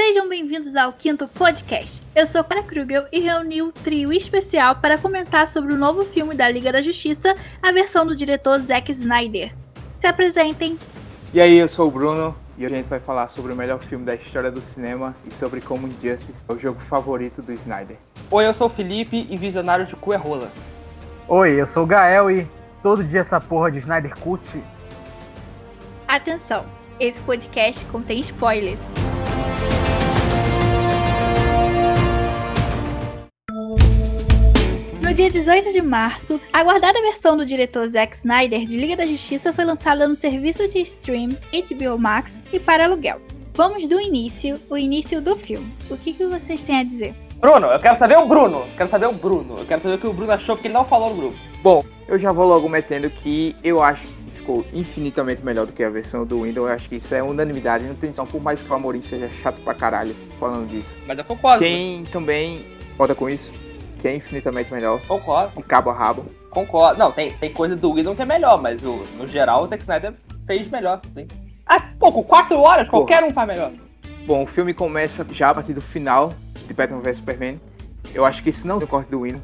Sejam bem-vindos ao quinto podcast. Eu sou Clara Krugel e reuni o um trio especial para comentar sobre o novo filme da Liga da Justiça, a versão do diretor Zack Snyder. Se apresentem. E aí, eu sou o Bruno e hoje a gente vai falar sobre o melhor filme da história do cinema e sobre como Injustice é o jogo favorito do Snyder. Oi, eu sou o Felipe e visionário de cu é rola. Oi, eu sou o Gael e todo dia essa porra de Snyder Cut. Atenção, esse podcast contém spoilers. Dia 18 de março, a aguardada versão do diretor Zack Snyder de Liga da Justiça foi lançada no serviço de stream HBO Max e para aluguel. Vamos do início, o início do filme. O que, que vocês têm a dizer? Bruno, eu quero saber o Bruno. Eu quero saber o Bruno. Eu quero saber o que o Bruno achou porque ele não falou no grupo. Bom, eu já vou logo metendo que eu acho que ficou infinitamente melhor do que a versão do Windows. Eu acho que isso é unanimidade. Não tem só por mais que o Amorim seja chato pra caralho falando disso. Mas eu concordo. Quem também conta com isso? Que é infinitamente melhor. Concordo. De cabo a rabo. Concordo. Não, tem, tem coisa do Whedon que é melhor, mas o, no geral o Zack Snyder fez melhor. Sim. Ah, pouco, quatro horas, Porra. qualquer um faz melhor. Bom, o filme começa já a partir do final de Batman vs Superman. Eu acho que isso não é o corte do Whedon.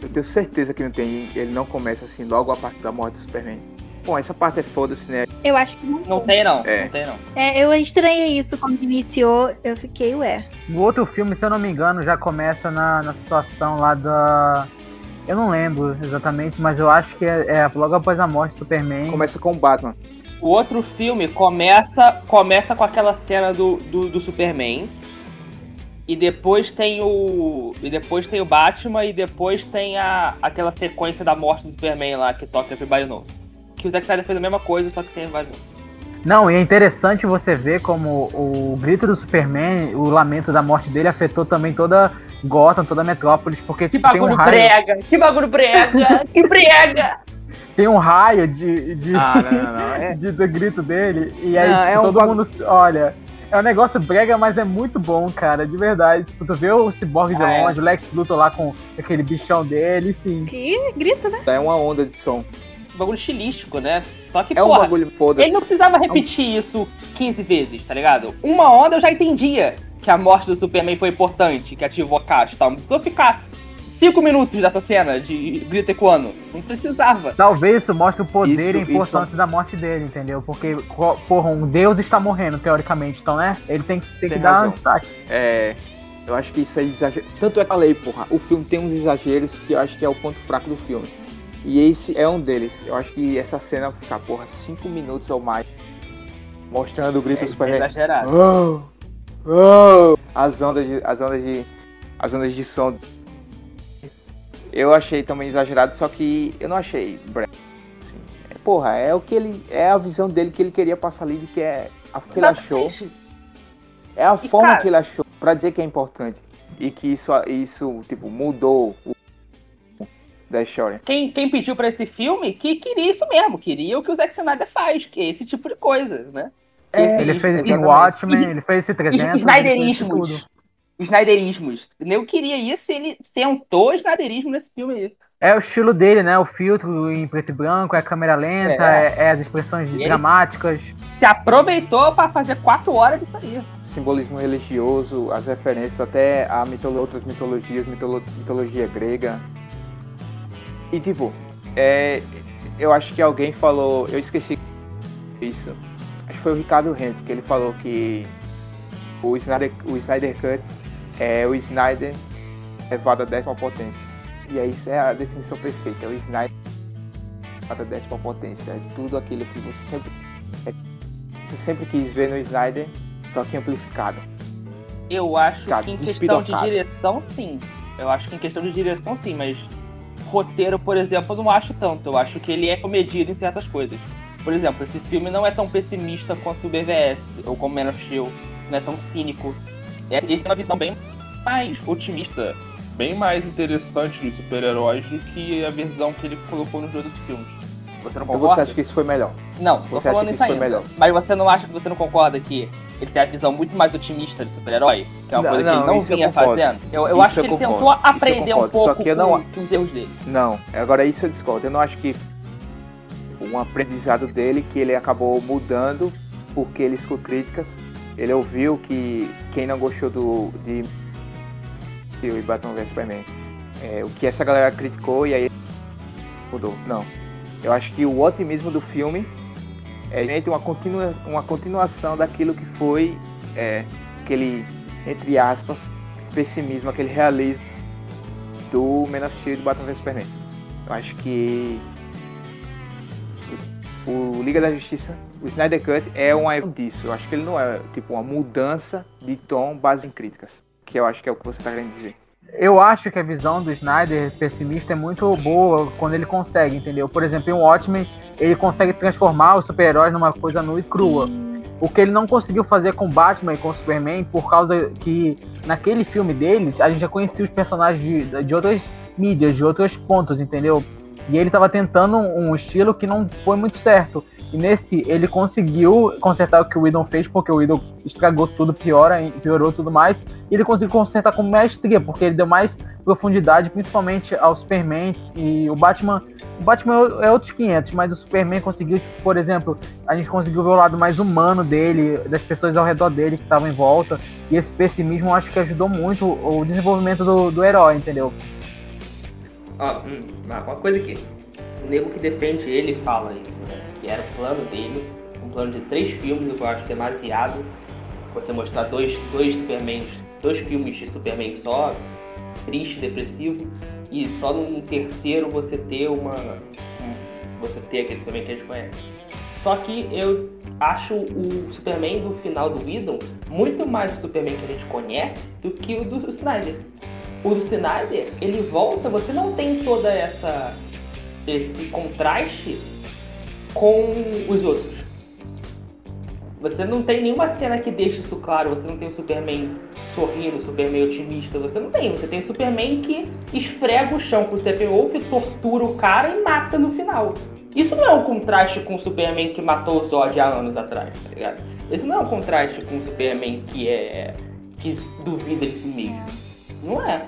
Eu tenho certeza que não tem. Ele não começa assim logo a partir da morte do Superman. Bom, essa parte é foda-se, né? Eu acho que não. Não tem, não. É. Não tem, não. É, eu estranhei isso quando iniciou, eu fiquei, ué. O outro filme, se eu não me engano, já começa na, na situação lá da. Eu não lembro exatamente, mas eu acho que é, é logo após a morte do Superman. Começa com o Batman. O outro filme começa começa com aquela cena do, do, do Superman. E depois tem o. E depois tem o Batman e depois tem a, aquela sequência da morte do Superman lá que toca Everybody Knows que o Zack Snyder fez a mesma coisa, só que sem invasão. Não, e é interessante você ver como o grito do Superman, o lamento da morte dele afetou também toda Gotham, toda a Metrópolis, porque que tem um raio... brega, que bagulho brega, que brega! Tem um raio de, de, ah, não, não, não. É... de, do grito dele, e aí não, tipo, é todo um... mundo, olha, é um negócio brega, mas é muito bom, cara, de verdade. Tipo, tu vê o Cyborg de ah, é. longe, é. o Lex Luthor lá com aquele bichão dele, enfim. Que grito, né? É uma onda de som bagulho estilístico, né? Só que, é porra, um bagulho foda ele não precisava repetir é um... isso 15 vezes, tá ligado? Uma onda eu já entendia que a morte do Superman foi importante, que ativou a caixa e tal. Não precisou ficar 5 minutos dessa cena de grito ecoando. Não precisava. Talvez isso mostre o poder isso, e a importância isso... da morte dele, entendeu? Porque, porra, um deus está morrendo, teoricamente. Então, né? Ele tem, tem, tem que razão. dar um destaque. É. Eu acho que isso é exagero. Tanto é que eu falei, porra, o filme tem uns exageros que eu acho que é o ponto fraco do filme. E esse é um deles. Eu acho que essa cena ficar, porra, cinco minutos ou mais. Mostrando o grito é, super. É exagerado. Oh, oh, as ondas de. As ondas de. As ondas de som. Eu achei também exagerado, só que eu não achei assim, porra, é o que ele. É a visão dele que ele queria passar ali, de que é a que ele achou. É a e forma cara... que ele achou para dizer que é importante. E que isso, isso tipo, mudou o da história. Quem, quem pediu para esse filme que queria isso mesmo, queria o que o Zack Snyder faz, que é esse tipo de coisa, né? É, ele fez esse Watchmen, ele fez esse 300. Snyderismos. Snyderismos. Eu queria isso e ele sentou Snyderismo nesse filme aí. É o estilo dele, né? O filtro em preto e branco, é a câmera lenta, é, é, é as expressões e dramáticas. Se aproveitou para fazer quatro horas disso aí. Simbolismo religioso, as referências até a mitolo outras mitologias, mitolo mitologia grega. E tipo, é, eu acho que alguém falou, eu esqueci isso. Acho que foi o Ricardo Rente que ele falou que o Snyder, o Snyder Cut é o Snyder levado à décima potência. E é isso é a definição perfeita, é o Snyder levado à décima potência. É tudo aquilo que você sempre, é, você sempre quis ver no Snyder, só que amplificado. Eu acho que em questão de direção, sim. Eu acho que em questão de direção, sim, mas roteiro, por exemplo, eu não acho tanto. Eu acho que ele é comedido em certas coisas. Por exemplo, esse filme não é tão pessimista quanto o BVS, ou como Man of Steel, não é tão cínico. É, esse é uma visão bem mais otimista, bem mais interessante dos super-heróis do que a visão que ele colocou nos outros filmes. Você não concorda? Então você acha que isso foi melhor? Não, você acha que isso, foi melhor? Mas você não acha que você não concorda que ele tem a visão muito mais otimista de super-herói, que é uma não, coisa que ele não vinha fazendo. Eu, eu acho que ele concordo. tentou aprender um pouco Só que eu não... com os erros dele. Não, agora isso eu discordo. Eu não acho que um aprendizado dele que ele acabou mudando porque ele escutou críticas ele ouviu que quem não gostou do de e Batman vs Superman, é, o que essa galera criticou e aí mudou. Não. Eu acho que o otimismo do filme é uma, continua, uma continuação daquilo que foi é, aquele, entre aspas, pessimismo, aquele realismo do Man of Steel e do Batman vs Superman. Eu acho que o Liga da Justiça, o Snyder Cut é um disso. Eu acho que ele não é tipo uma mudança de tom base em críticas, que eu acho que é o que você está querendo dizer. Eu acho que a visão do Snyder pessimista é muito boa quando ele consegue, entendeu? Por exemplo, em Watchmen, ele consegue transformar os super-heróis numa coisa nua e crua. Sim. O que ele não conseguiu fazer com Batman e com Superman, por causa que naquele filme deles, a gente já conhecia os personagens de, de outras mídias, de outros pontos, entendeu? E ele estava tentando um estilo que não foi muito certo. E nesse, ele conseguiu consertar o que o Whedon fez, porque o Whedon estragou tudo, piora, piorou tudo mais. E ele conseguiu consertar com mestria, porque ele deu mais profundidade, principalmente ao Superman e o Batman. O Batman é outros 500, mas o Superman conseguiu, tipo, por exemplo, a gente conseguiu ver o lado mais humano dele, das pessoas ao redor dele que estavam em volta. E esse pessimismo acho que ajudou muito o desenvolvimento do, do herói, entendeu? Ó, hum, uma coisa que o nego que defende ele fala isso, né? Que era o plano dele, um plano de três filmes, eu acho demasiado. Você mostrar dois, dois Superman, dois filmes de Superman só, triste, depressivo, e só num terceiro você ter uma. Um, você ter aquele Superman que a gente conhece. Só que eu acho o Superman do final do Whedon muito mais o Superman que a gente conhece do que o do Snyder o do Snyder, ele volta, você não tem toda essa esse contraste com os outros. Você não tem nenhuma cena que deixe isso claro, você não tem o Superman sorrindo, o Superman otimista, você não tem. Você tem o Superman que esfrega o chão com o Steppenwolf, tortura o cara e mata no final. Isso não é um contraste com o Superman que matou o Zod há anos atrás, tá ligado? Isso não é um contraste com o Superman que é. que duvida de si mesmo. Não é.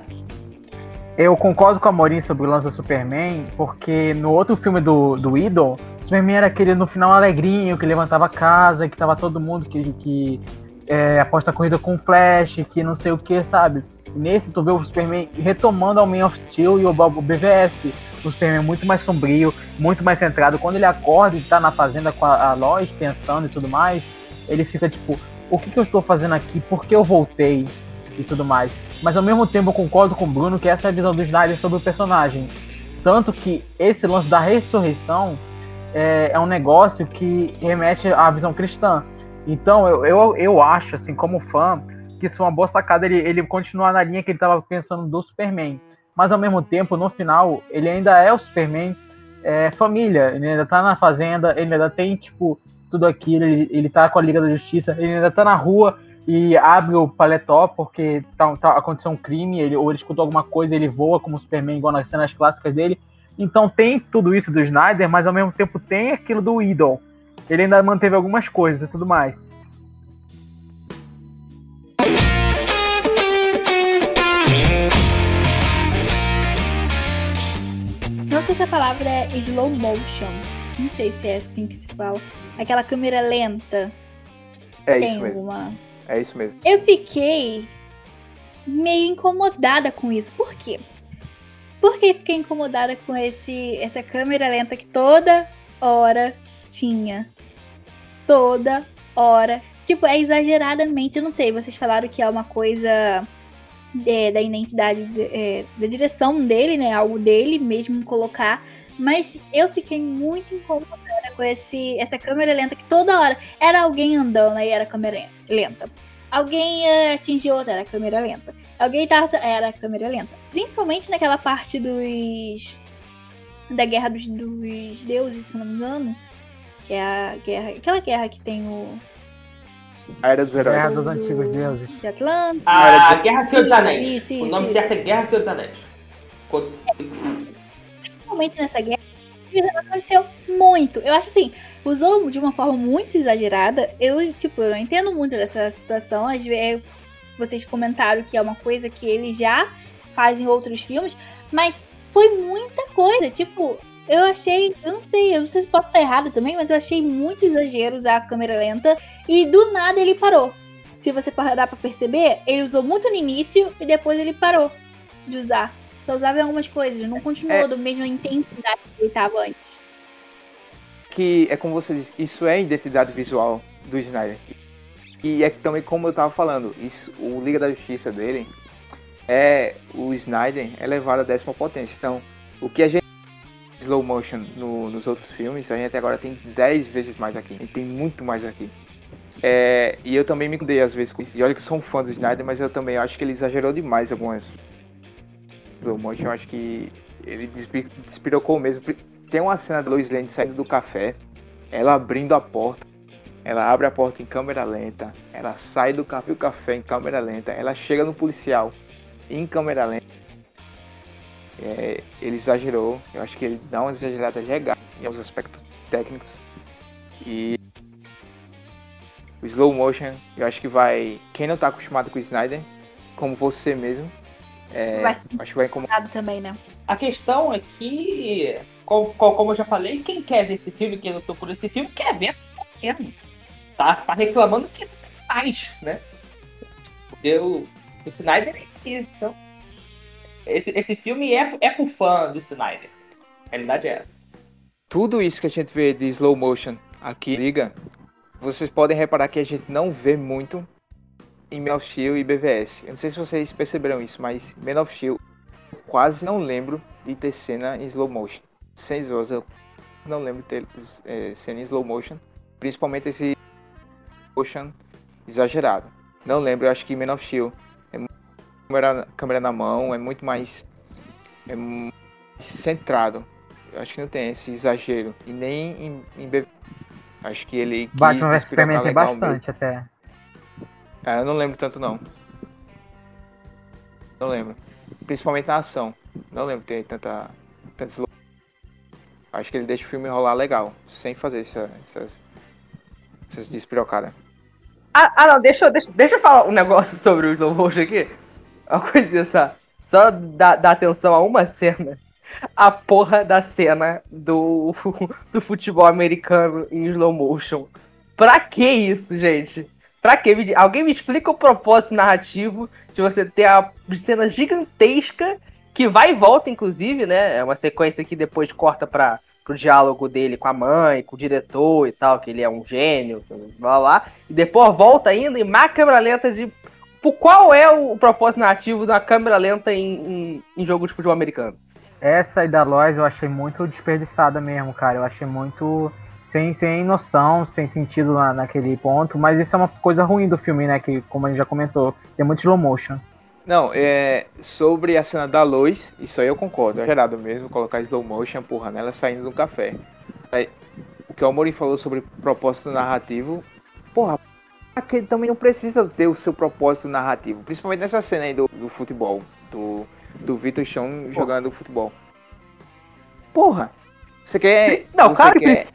Eu concordo com a Morin sobre o lance do Superman, porque no outro filme do, do Idol, Superman era aquele no final alegrinho, que levantava a casa, que tava todo mundo que, que é, aposta corrida com Flash, que não sei o que, sabe? nesse tu vê o Superman retomando ao Man of Steel e o, BVS. O Superman muito mais sombrio, muito mais centrado. Quando ele acorda e tá na fazenda com a, a Lois pensando e tudo mais, ele fica tipo, o que, que eu estou fazendo aqui? Por que eu voltei? E tudo mais. Mas ao mesmo tempo eu concordo com o Bruno que essa é a visão do Snyder sobre o personagem. Tanto que esse lance da ressurreição é, é um negócio que remete à visão cristã. Então eu, eu, eu acho, assim, como fã, que isso é uma boa sacada ele, ele continuar na linha que ele estava pensando do Superman. Mas ao mesmo tempo, no final, ele ainda é o Superman é, família. Ele ainda tá na fazenda, ele ainda tem, tipo, tudo aquilo, ele, ele tá com a Liga da Justiça, ele ainda tá na rua, e abre o paletó porque tá, tá, aconteceu um crime, ele, ou ele escutou alguma coisa, ele voa como Superman, igual nas cenas clássicas dele. Então tem tudo isso do Snyder, mas ao mesmo tempo tem aquilo do Idol. Ele ainda manteve algumas coisas e tudo mais. Não sei se a palavra é slow motion. Não sei se é assim que se fala. Aquela câmera lenta. É tem isso mesmo. Uma é isso mesmo. Eu fiquei meio incomodada com isso. Por quê? Porque fiquei incomodada com esse essa câmera lenta que toda hora tinha. Toda hora. Tipo, é exageradamente, eu não sei, vocês falaram que é uma coisa é, da identidade, de, é, da direção dele, né? Algo dele mesmo colocar. Mas eu fiquei muito incomodada com esse, essa câmera lenta que toda hora era alguém andando aí era câmera lenta. Alguém ia atingir outra, era câmera lenta. Alguém tava. Era câmera lenta. Principalmente naquela parte dos. Da guerra dos, dos deuses, se não me engano. Que é a guerra. Aquela guerra que tem o. A Era dos Heróis. Guerra dos Antigos Deuses. De Atlanta. A, a Guerra dos Anéis. Isso, isso, o nome isso. certo é Guerra dos Anéis. Principalmente nessa guerra aconteceu muito. Eu acho assim, usou de uma forma muito exagerada. Eu, tipo, eu não entendo muito dessa situação. Às vezes, vocês comentaram que é uma coisa que ele já faz em outros filmes, mas foi muita coisa. Tipo, eu achei, eu não sei, eu não sei se posso estar errado também, mas eu achei muito exagero usar a câmera lenta e do nada ele parou. se você parar pra perceber, ele usou muito no início e depois ele parou de usar. Só usava algumas coisas, não continuou é... do mesma intensidade que ele estava antes. Que é como você disse, isso é a identidade visual do Snyder. E é também como eu tava falando, isso, o Liga da Justiça dele é o Snyder é levado à décima potência. Então, o que a gente slow motion no, nos outros filmes, a gente agora tem 10 vezes mais aqui. A gente tem muito mais aqui. É, e eu também me mudei às vezes. E olha que eu sou um fã do Snyder, mas eu também acho que ele exagerou demais algumas slow motion. Eu acho que ele despirocou mesmo. Tem uma cena da Lois Lane saindo do café, ela abrindo a porta. Ela abre a porta em câmera lenta, ela sai do café, o café em câmera lenta, ela chega no policial em câmera lenta. É, ele exagerou, eu acho que ele dá uma exagerada legal em alguns aspectos técnicos. E o slow motion, eu acho que vai. Quem não tá acostumado com o Snyder, como você mesmo, é, acho que vai incomodar também, né? A questão é que, como, como eu já falei, quem quer ver esse filme, quem lutou por esse filme, quer ver essa porra tá, tá reclamando que não tem mais, né? Porque o, o Snyder é isso então. Esse, esse filme é, é pro fã do Snyder. A realidade é essa. Tudo isso que a gente vê de slow motion aqui, liga, vocês podem reparar que a gente não vê muito em Man of Steel e BVS. Eu não sei se vocês perceberam isso, mas Man of Steel quase não lembro de ter cena em slow motion. Sem zoas, eu não lembro de ter é, cena em slow motion. Principalmente esse motion exagerado. Não lembro, eu acho que Man of Steel é câmera, câmera na mão, é muito mais é centrado. Eu acho que não tem esse exagero. E nem em, em BVS. Acho que ele. Batman vs Superman tem bastante até. É, eu não lembro tanto não. Não lembro. Principalmente na ação. Não lembro ter tanta. Acho que ele deixa o filme rolar legal, sem fazer essa, essas. essas despirocadas. Ah, ah, não, deixa, deixa, deixa eu falar um negócio sobre o slow motion aqui. Uma coisinha só. Só dar, dar atenção a uma cena a porra da cena do, do futebol americano em slow motion. Pra que isso, gente? Pra que? Alguém me explica o propósito narrativo de você ter a cena gigantesca que vai e volta, inclusive, né? É uma sequência que depois corta pra, pro diálogo dele com a mãe, com o diretor e tal, que ele é um gênio, blá blá. E depois volta ainda e má câmera lenta de. Qual é o propósito narrativo da câmera lenta em, em, em jogo de futebol americano? Essa e da Lois eu achei muito desperdiçada mesmo, cara. Eu achei muito sem, sem noção, sem sentido na, naquele ponto. Mas isso é uma coisa ruim do filme, né? Que, como a gente já comentou, tem muito slow motion. Não, é. Sobre a cena da Lois, isso aí eu concordo. É gerado mesmo colocar slow motion, porra, nela saindo do café. Aí, o que o Amorim falou sobre propósito narrativo, porra, aquele também não precisa ter o seu propósito narrativo. Principalmente nessa cena aí do, do futebol. Do do Vitor Chão jogando futebol. Porra! Você quer. Não, você cara, quer...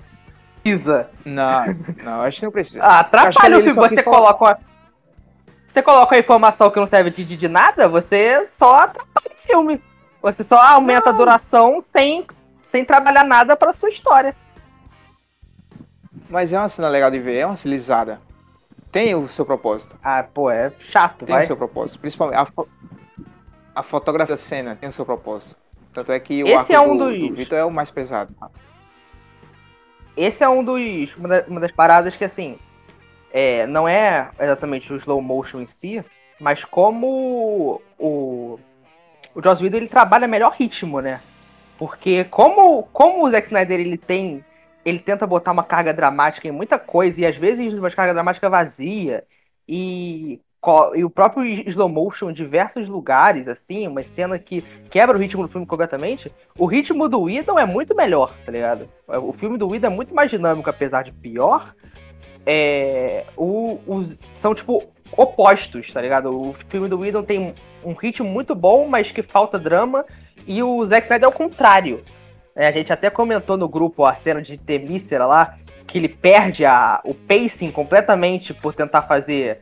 precisa. Não, não, acho que não precisa. Ah, atrapalha o filme. Você coloca uma... Você coloca a informação que não serve de, de nada, você só atrapalha o filme. Você só aumenta não. a duração sem, sem trabalhar nada pra sua história. Mas é uma cena legal de ver, é uma estilizada. Tem o seu propósito. Ah, pô, é chato, Tem vai. o seu propósito. Principalmente. A, a fotografia da cena tem o seu propósito. Tanto é que o Esse é um do, dos... do Vitor é o mais pesado. Esse é um dos. Uma das paradas que assim. É, não é exatamente o slow motion em si, mas como o. O Joss Whedon ele trabalha melhor ritmo, né? Porque como, como o Zack Snyder ele tem. Ele tenta botar uma carga dramática em muita coisa, e às vezes uma carga dramática vazia. E e o próprio slow motion em diversos lugares, assim, uma cena que quebra o ritmo do filme completamente. O ritmo do Whedon é muito melhor, tá ligado? O filme do Whedon é muito mais dinâmico, apesar de pior. É, o, os, são, tipo, opostos, tá ligado? O filme do Whedon tem um ritmo muito bom, mas que falta drama. E o Zack Snyder é o contrário. É, a gente até comentou no grupo a cena de Temícera lá, que ele perde a, o pacing completamente por tentar fazer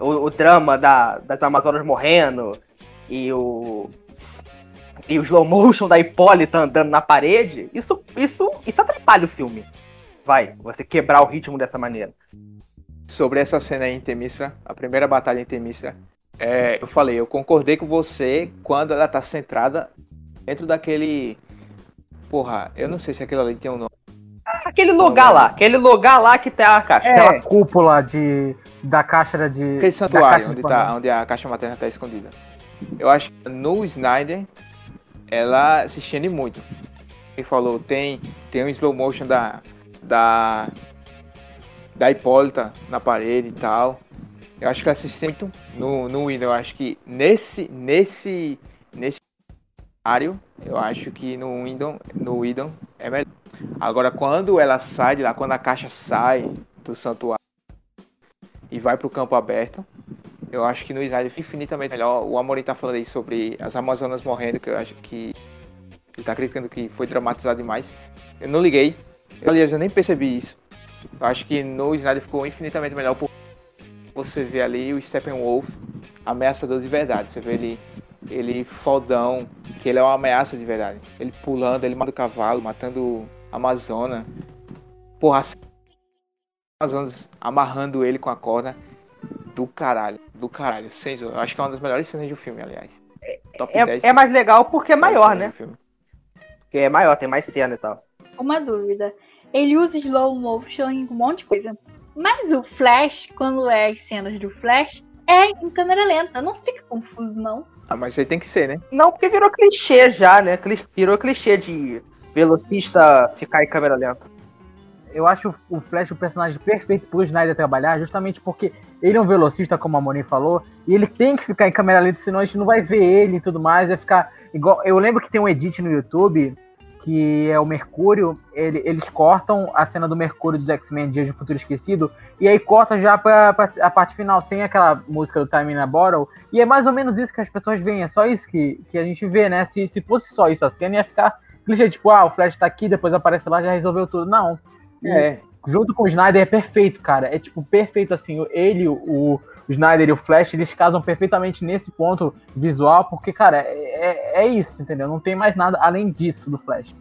o, o drama da, das Amazonas morrendo e o e o slow motion da Hipólita andando na parede, isso, isso, isso atrapalha o filme. Vai, você quebrar o ritmo dessa maneira. sobre essa cena em Temistra, a primeira batalha em Temistra. É, eu falei, eu concordei com você quando ela tá centrada dentro daquele. Porra, eu não sei se aquilo ali tem um nome. Aquele lugar lá, aquele lugar lá que tem a caixa. É. Aquela cúpula de, da caixa de. Aquele santuário onde, tá, onde a caixa materna tá escondida. Eu acho que no Snyder ela se estende muito. Ele falou, tem, tem um slow motion da, da, da Hipólita na parede e tal. Eu acho que ela se estende muito no, no Windows. Eu acho que nesse, nesse, nesse cenário, eu acho que no Windows, no Windows é melhor. Agora, quando ela sai de lá, quando a caixa sai do santuário e vai para o campo aberto, eu acho que no Snyder é infinitamente melhor. O Amorim tá falando aí sobre as Amazonas morrendo, que eu acho que ele tá criticando que foi dramatizado demais. Eu não liguei. Eu, aliás, eu nem percebi isso. Eu acho que no Snyder ficou infinitamente melhor por você ver ali o Steppenwolf ameaçador de verdade. Você vê ele, ele fodão, que ele é uma ameaça de verdade. Ele pulando, ele matando o cavalo, matando a Amazona. Porra, Amazonas amarrando ele com a corda. Do caralho, do caralho. Eu acho que é uma das melhores cenas do filme, aliás. É, é, é mais legal porque é maior, né? Porque é maior, tem mais cena e tal. Uma dúvida. Ele usa slow motion em um monte de coisa. Mas o Flash, quando é as cenas do Flash, é em câmera lenta. Não fica confuso, não. Ah, mas aí tem que ser, né? Não, porque virou clichê já, né? Virou clichê de velocista ficar em câmera lenta. Eu acho o Flash o personagem perfeito pro Snyder trabalhar, justamente porque ele é um velocista, como a Moni falou, e ele tem que ficar em câmera lenta, senão a gente não vai ver ele e tudo mais. Vai ficar igual. Eu lembro que tem um edit no YouTube que é o Mercúrio, ele, eles cortam a cena do Mercúrio dos X-Men Dias de Futuro Esquecido, e aí corta já pra, pra, a parte final, sem aquela música do Time in a Bottle, e é mais ou menos isso que as pessoas veem, é só isso que, que a gente vê, né? Se, se fosse só isso a cena, ia ficar clichê, tipo, ah, o Flash tá aqui, depois aparece lá, já resolveu tudo. Não. É. Junto com o Snyder é perfeito, cara. É tipo, perfeito assim, ele, o, o Snyder e o Flash, eles casam perfeitamente nesse ponto visual, porque, cara, é, é, é isso, entendeu? Não tem mais nada além disso do Flash.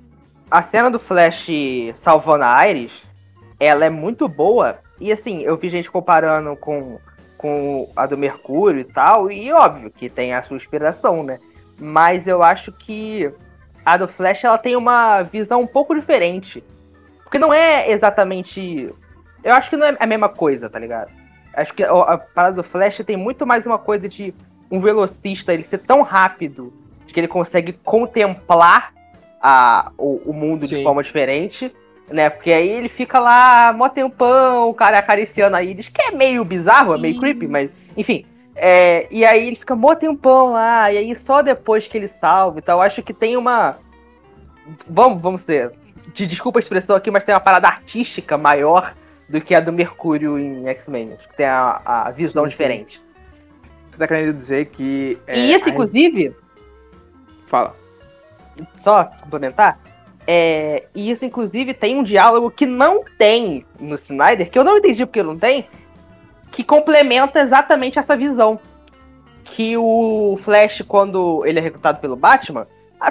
A cena do Flash salvando a Iris, ela é muito boa, e assim, eu vi gente comparando com, com a do Mercúrio e tal, e óbvio que tem a sua inspiração, né? Mas eu acho que a do Flash, ela tem uma visão um pouco diferente. Porque não é exatamente... Eu acho que não é a mesma coisa, tá ligado? Acho que a parada do Flash tem muito mais uma coisa de um velocista ele ser tão rápido que ele consegue contemplar a, o, o mundo Sim. de forma diferente, né? Porque aí ele fica lá, mó tempão, o cara acariciando a Iris, que é meio bizarro, Sim. é meio creepy, mas enfim. É, e aí ele fica mó tempão lá, e aí só depois que ele salva e tal. Acho que tem uma. Vamos, vamos ser. De desculpa a expressão aqui, mas tem uma parada artística maior do que a do Mercúrio em X-Men. Tem a, a visão sim, diferente. Sim. Você tá querendo dizer que. É, e isso, inclusive. Fala. Só complementar. É, e isso, inclusive, tem um diálogo que não tem no Snyder, que eu não entendi porque não tem, que complementa exatamente essa visão. Que o Flash, quando ele é recrutado pelo Batman,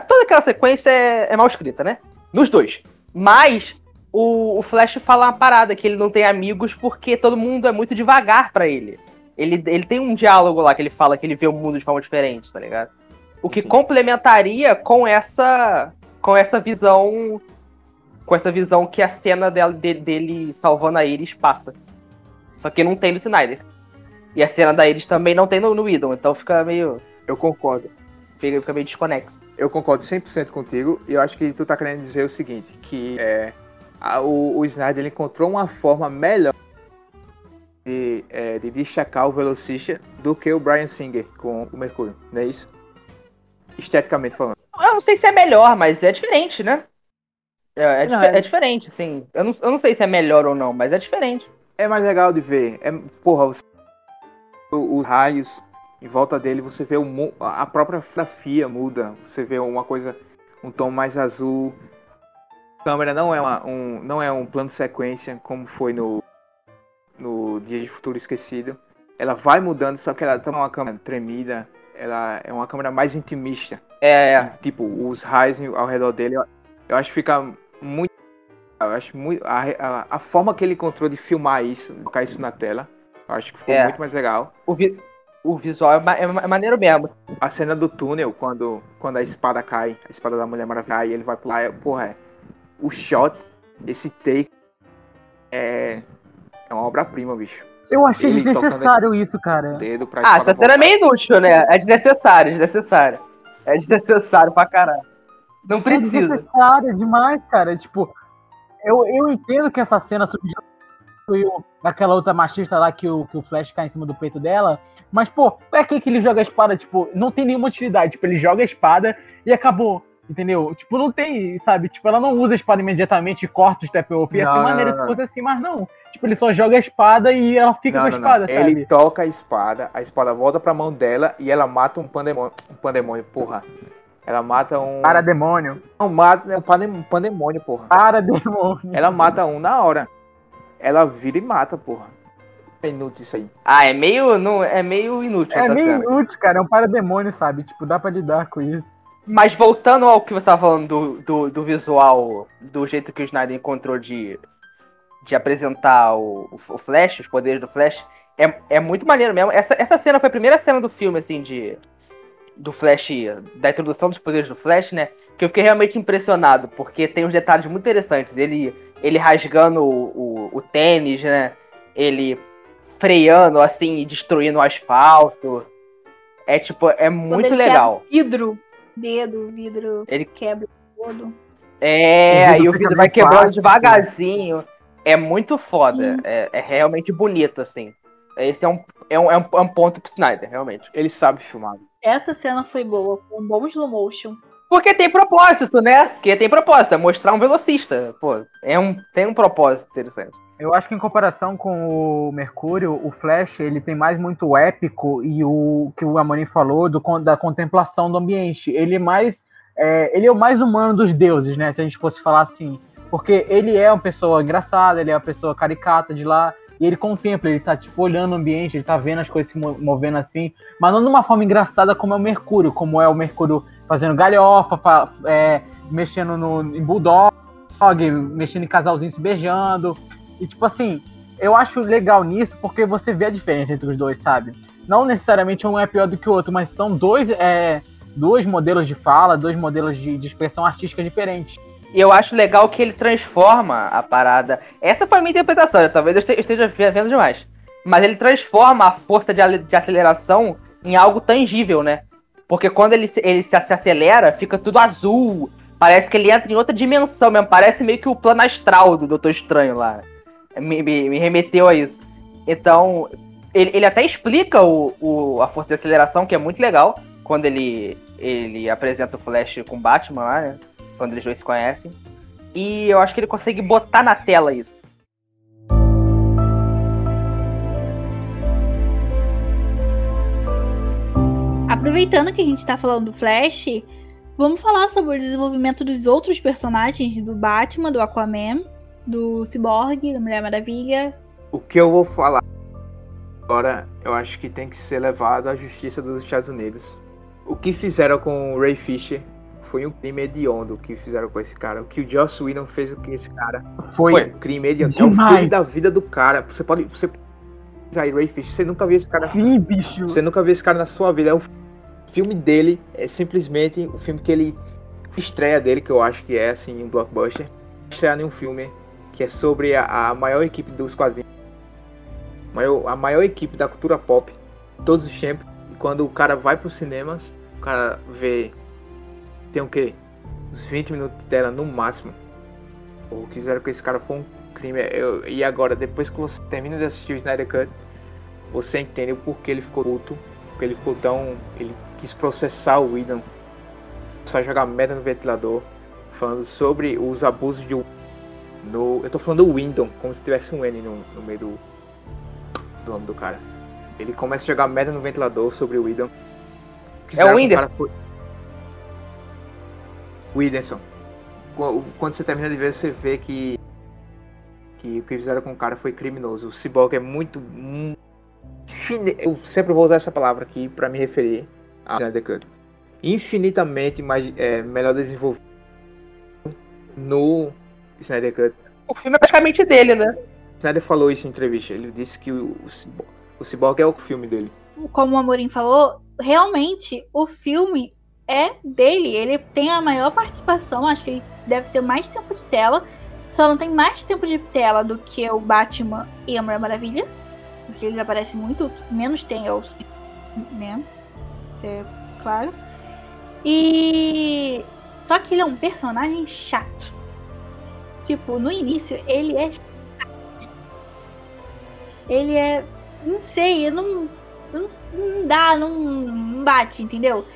toda aquela sequência é, é mal escrita, né? Nos dois. Mas o, o, Flash fala uma parada que ele não tem amigos porque todo mundo é muito devagar para ele. ele. Ele tem um diálogo lá que ele fala que ele vê o mundo de forma diferente, tá ligado? O que Sim. complementaria com essa com essa visão com essa visão que a cena dela, de, dele salvando a Iris passa. Só que não tem no Snyder. E a cena da Iris também não tem no, no Idol, então fica meio. Eu concordo. Fica, fica meio desconexo. Eu concordo 100% contigo e eu acho que tu tá querendo dizer o seguinte, que é, a, o, o Snyder ele encontrou uma forma melhor de, é, de destacar o velocista do que o Brian Singer com o Mercúrio, não é isso? Esteticamente falando. Eu não sei se é melhor, mas é diferente, né? É, é, não, é... é diferente, sim. Eu não, eu não sei se é melhor ou não, mas é diferente. É mais legal de ver. É, porra, os, os raios em volta dele, você vê o, a própria fotografia muda. Você vê uma coisa, um tom mais azul, câmera não é, uma, um, não é um plano sequência como foi no, no Dia de Futuro Esquecido. Ela vai mudando, só que ela tá uma câmera tremida. Ela é uma câmera mais intimista. É, é. Tipo, os raios ao redor dele, eu, eu acho que fica muito Eu acho muito. A, a, a, forma que ele encontrou de filmar isso, colocar isso na tela, eu acho que ficou é. muito mais legal. O, vi, o visual é, é, é, maneiro mesmo. A cena do túnel, quando, quando a espada cai, a espada da Mulher Maravilha cai, ele vai pular, é, porra, é, o shot, esse take, é, é uma obra-prima, bicho. Eu achei ele desnecessário isso, cara. Dedo pra ah, essa cena é meio inútil, né? É desnecessário, é desnecessário. É desnecessário pra caralho. Não é precisa. É desnecessário demais, cara. Tipo, eu, eu entendo que essa cena substituiu aquela outra machista lá que o, que o Flash cai em cima do peito dela. Mas, pô, é que ele joga a espada, tipo, não tem nenhuma utilidade. Tipo, ele joga a espada e acabou. Entendeu? Tipo, não tem, sabe? Tipo, ela não usa a espada imediatamente e corta o Steppenwolf. Ia ser maneira se fosse assim, mas não. Tipo, ele só joga a espada e ela fica não, com a espada, sabe? Ele toca a espada, a espada volta pra mão dela e ela mata um pandemônio. Um pandemônio, porra. Ela mata um. Parademônio. Não, mata. É um pandemônio, porra. Parademônio. Ela mata um na hora. Ela vira e mata, porra. É inútil isso aí. Ah, é meio. Não, é meio inútil. É meio cena. inútil, cara. É um parademônio, sabe? Tipo, dá pra lidar com isso. Mas voltando ao que você tava falando do, do, do visual, do jeito que o Snyder encontrou de, de apresentar o, o Flash, os poderes do Flash, é, é muito maneiro mesmo. Essa, essa cena foi a primeira cena do filme, assim, de do Flash, da introdução dos poderes do Flash, né? Que eu fiquei realmente impressionado, porque tem uns detalhes muito interessantes. Ele, ele rasgando o, o, o tênis, né? Ele freando, assim, e destruindo o asfalto. É tipo, é muito legal. vidro, dedo, vidro ele quebra todo. É, aí o vidro vai quebrando fácil, devagarzinho. É muito foda. É, é, realmente bonito, assim. Esse é um, é um, é um, é um ponto pro Snyder, realmente. Ele sabe filmar. Essa cena foi boa, com um bom slow motion. Porque tem propósito, né? Porque tem propósito, é mostrar um velocista. Pô, é um, tem um propósito interessante. Eu acho que em comparação com o Mercúrio, o Flash ele tem mais muito épico e o que o Amorim falou do, da contemplação do ambiente. Ele é mais é, ele é o mais humano dos deuses, né? Se a gente fosse falar assim, porque ele é uma pessoa engraçada, ele é uma pessoa caricata de lá e ele contempla, ele tá tipo olhando o ambiente, ele tá vendo as coisas se movendo assim, mas não de uma forma engraçada como é o Mercúrio, como é o Mercúrio fazendo galhofa, é, mexendo no, em Bulldog, mexendo em casalzinho se beijando. E tipo assim, eu acho legal nisso porque você vê a diferença entre os dois, sabe? Não necessariamente um é pior do que o outro, mas são dois, é, dois modelos de fala, dois modelos de, de expressão artística diferentes. E eu acho legal que ele transforma a parada. Essa foi a minha interpretação, talvez eu esteja vendo demais. Mas ele transforma a força de aceleração em algo tangível, né? Porque quando ele, ele se, se acelera, fica tudo azul. Parece que ele entra em outra dimensão mesmo. Parece meio que o plano astral do Doutor Estranho lá. Me, me, me remeteu a isso. Então, ele, ele até explica o, o, a força de aceleração, que é muito legal. Quando ele, ele apresenta o Flash com Batman lá, né? quando eles dois se conhecem. E eu acho que ele consegue botar na tela isso. Aproveitando que a gente está falando do Flash, vamos falar sobre o desenvolvimento dos outros personagens do Batman, do Aquaman, do Cyborg, da Mulher Maravilha. O que eu vou falar agora, eu acho que tem que ser levado à justiça dos Estados Unidos. O que fizeram com o Ray Fisher foi um crime hediondo que fizeram com esse cara. O que o Joss Whedon fez com esse cara foi, foi um crime hediondo. É um filme da vida do cara. Você pode. Você aí, Ray Fish, você nunca viu esse cara. Sim, bicho. Você nunca viu esse cara na sua vida. É o filme dele, é simplesmente o filme que ele. Estreia dele, que eu acho que é assim, um blockbuster. Estrear em um filme que é sobre a, a maior equipe dos quadrinhos. Maior, a maior equipe da cultura pop, todos os tempos. E quando o cara vai para os cinemas, o cara vê tem o quê? Uns 20 minutos de tela no máximo. O que fizeram com esse cara foi um crime. Eu, e agora, depois que você termina de assistir o Snyder Cut, você entende o porquê ele ficou puto. Porque ele ficou tão. Ele quis processar o Whedon. Só jogar merda no ventilador. Falando sobre os abusos de. No, eu tô falando do Whedon, como se tivesse um N no, no meio do. Do nome do cara. Ele começa a jogar merda no ventilador sobre o Whedon. É o Whedon? Whindersson. Quando você termina de ver, você vê que, que o que fizeram com o cara foi criminoso. O Cyborg é muito. muito eu sempre vou usar essa palavra aqui para me referir a Snyder Cut. Infinitamente mais, é, melhor desenvolvido no Snyder Cut. o filme é praticamente dele, né? Snyder falou isso em entrevista. Ele disse que o, o, o Cyborg é o filme dele. Como o Amorim falou, realmente o filme é dele. Ele tem a maior participação. Acho que ele deve ter mais tempo de tela. Só não tem mais tempo de tela do que o Batman e a Mulher Maravilha. Porque eles aparecem muito. Menos tem é o mesmo. É claro. E. Só que ele é um personagem chato. Tipo, no início ele é chato. Ele é. Não sei, não. Não, não dá, não, não bate, entendeu?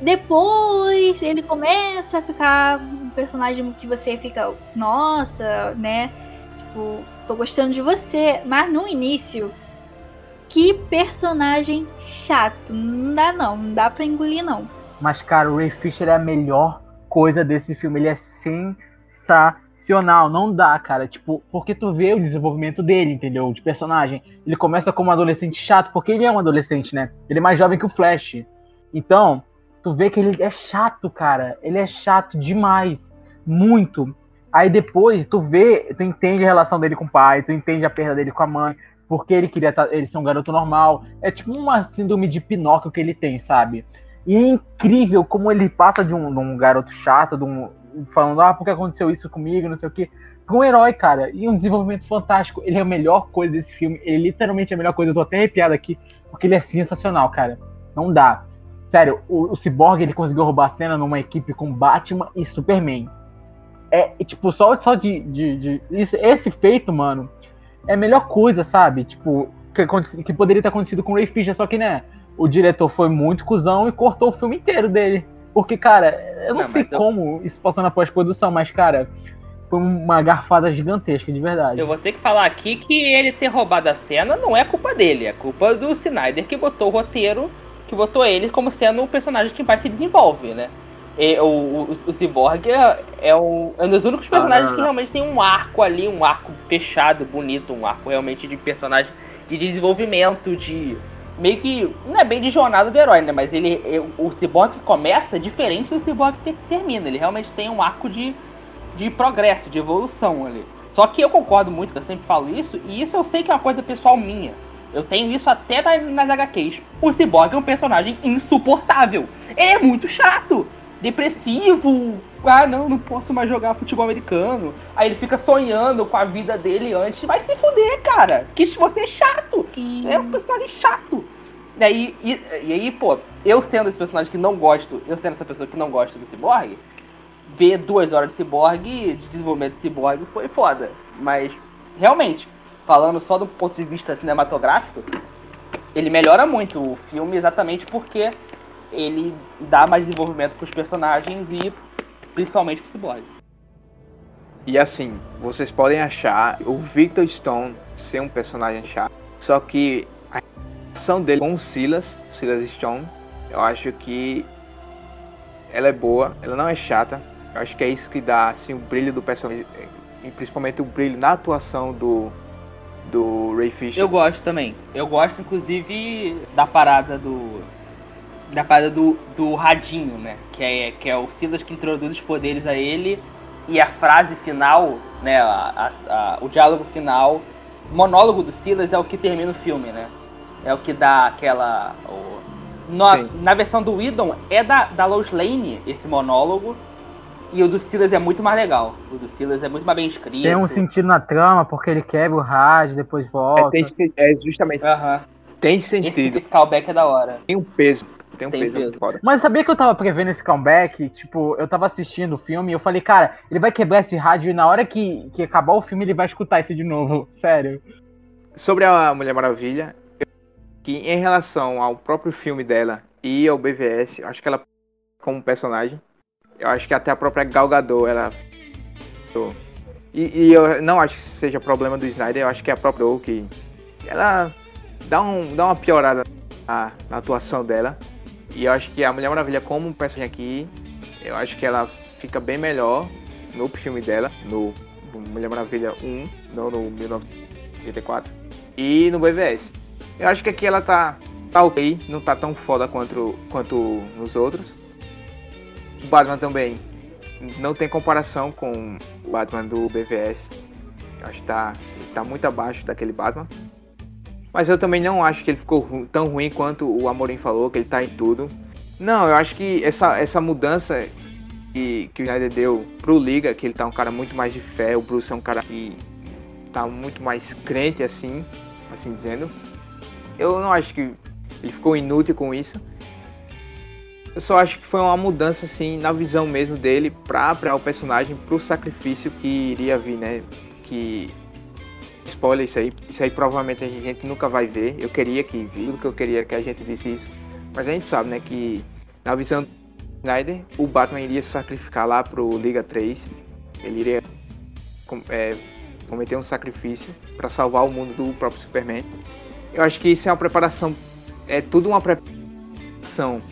Depois ele começa a ficar um personagem que você fica, nossa, né? Tipo, tô gostando de você. Mas no início, que personagem chato. Não dá não, não dá pra engolir não. Mas, cara, o Ray Fisher é a melhor coisa desse filme. Ele é sensacional. Não dá, cara. Tipo, porque tu vê o desenvolvimento dele, entendeu? De personagem. Ele começa como um adolescente chato, porque ele é um adolescente, né? Ele é mais jovem que o Flash. Então, tu vê que ele é chato, cara. Ele é chato demais. Muito. Aí depois tu vê, tu entende a relação dele com o pai, tu entende a perda dele com a mãe, porque ele queria tá, ele ser um garoto normal. É tipo uma síndrome de Pinóquio que ele tem, sabe? E é incrível como ele passa de um, de um garoto chato, de um, falando, ah, por que aconteceu isso comigo, não sei o quê, pra um herói, cara. E um desenvolvimento fantástico. Ele é a melhor coisa desse filme. Ele é literalmente a melhor coisa. Eu tô até arrepiado aqui, porque ele é sensacional, cara. Não dá. Sério, o, o Cyborg ele conseguiu roubar a cena numa equipe com Batman e Superman. É, tipo, só, só de. de, de esse feito, mano, é a melhor coisa, sabe? Tipo, que, que poderia ter acontecido com o Ray Fisher, só que, né? O diretor foi muito cuzão e cortou o filme inteiro dele. Porque, cara, eu não, não sei como eu... isso passou na pós-produção, mas, cara, foi uma garfada gigantesca, de verdade. Eu vou ter que falar aqui que ele ter roubado a cena não é culpa dele, é culpa do Snyder que botou o roteiro que botou ele como sendo o personagem que mais se desenvolve, né? E, o, o, o Cyborg é, é, um, é um dos únicos personagens ah, que realmente tem um arco ali, um arco fechado, bonito, um arco realmente de personagem de desenvolvimento, de. Meio que. Não é bem de jornada do herói, né? Mas ele. O Cyborg começa diferente do Cyborg que termina. Ele realmente tem um arco de, de progresso, de evolução ali. Só que eu concordo muito, que eu sempre falo isso, e isso eu sei que é uma coisa pessoal minha. Eu tenho isso até nas HQs. O Cyborg é um personagem insuportável. Ele é muito chato, depressivo. Ah, não, não posso mais jogar futebol americano. Aí ele fica sonhando com a vida dele antes. Vai se fuder, cara. Que você é chato. Sim. É um personagem chato. E aí, e, e, aí, pô, eu sendo esse personagem que não gosto, eu sendo essa pessoa que não gosta do Cyborg, ver duas horas de Cyborg, de desenvolvimento de Cyborg, foi foda. Mas, realmente, falando só do ponto de vista cinematográfico, ele melhora muito o filme exatamente porque ele dá mais desenvolvimento para os personagens e principalmente para o Cyborg. E assim, vocês podem achar o Victor Stone ser um personagem chato, só que a relação dele com o Silas, Silas Stone, eu acho que ela é boa, ela não é chata. Eu acho que é isso que dá assim o brilho do personagem, e principalmente o brilho na atuação do do Ray Fisher. Eu gosto também. Eu gosto, inclusive, da parada do. Da parada do, do radinho, né? Que é, que é o Silas que introduz os poderes a ele. E a frase final, né? A, a, a, o diálogo final, o monólogo do Silas é o que termina o filme, né? É o que dá aquela. O, no, na versão do Whedon é da, da Lois Lane esse monólogo. E o do Silas é muito mais legal. O do Silas é muito mais bem escrito. Tem um sentido na trama, porque ele quebra o rádio, depois volta. É, tem, é justamente. Uhum. Tem sentido. Esse, esse callback é da hora. Tem um peso. Tem um tem peso, peso. Foda. Mas sabia que eu tava prevendo esse comeback? Tipo, eu tava assistindo o filme e eu falei, cara, ele vai quebrar esse rádio e na hora que, que acabar o filme ele vai escutar isso de novo. Sério. Sobre a Mulher Maravilha, que em relação ao próprio filme dela e ao BVS, acho que ela, como personagem, eu acho que até a própria Gal Gadot, ela... E, e, eu não acho que seja problema do Snyder, eu acho que é a própria Gal que... Ela dá, um, dá uma piorada na, na atuação dela. E eu acho que a Mulher Maravilha, como personagem aqui, eu acho que ela fica bem melhor no filme dela, no Mulher Maravilha 1, não no 1984, e no BVS. Eu acho que aqui ela tá, tá ok, não tá tão foda quanto, quanto nos outros. O Batman também não tem comparação com o Batman do BVS. Eu acho que tá, tá muito abaixo daquele Batman. Mas eu também não acho que ele ficou tão ruim quanto o Amorim falou, que ele tá em tudo. Não, eu acho que essa, essa mudança que, que o Snyder deu pro Liga, que ele tá um cara muito mais de fé, o Bruce é um cara que tá muito mais crente, assim, assim dizendo. Eu não acho que ele ficou inútil com isso. Eu só acho que foi uma mudança, assim, na visão mesmo dele pra preparar o personagem pro sacrifício que iria vir, né? Que. Spoiler isso aí. Isso aí provavelmente a gente nunca vai ver. Eu queria que vi, que eu queria que a gente visse isso. Mas a gente sabe, né, que na visão do Snyder, o Batman iria se sacrificar lá pro Liga 3. Ele iria é, cometer um sacrifício para salvar o mundo do próprio Superman. Eu acho que isso é uma preparação. É tudo uma preparação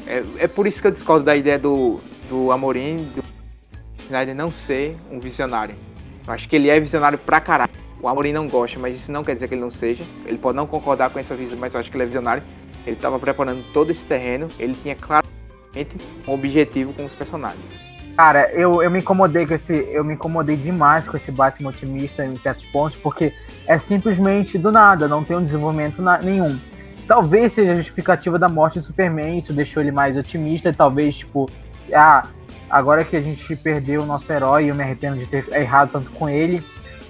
é, é por isso que eu discordo da ideia do, do Amorim, do Snyder não ser um visionário. Eu acho que ele é visionário pra caralho. O Amorim não gosta, mas isso não quer dizer que ele não seja. Ele pode não concordar com essa visão, mas eu acho que ele é visionário. Ele estava preparando todo esse terreno, ele tinha claramente um objetivo com os personagens. Cara, eu, eu me incomodei com esse. Eu me incomodei demais com esse Batman otimista em certos pontos, porque é simplesmente do nada, não tem um desenvolvimento na, nenhum. Talvez seja a justificativa da morte do Superman, isso deixou ele mais otimista, talvez, tipo, ah, agora que a gente perdeu o nosso herói eu me arrependo de ter errado tanto com ele,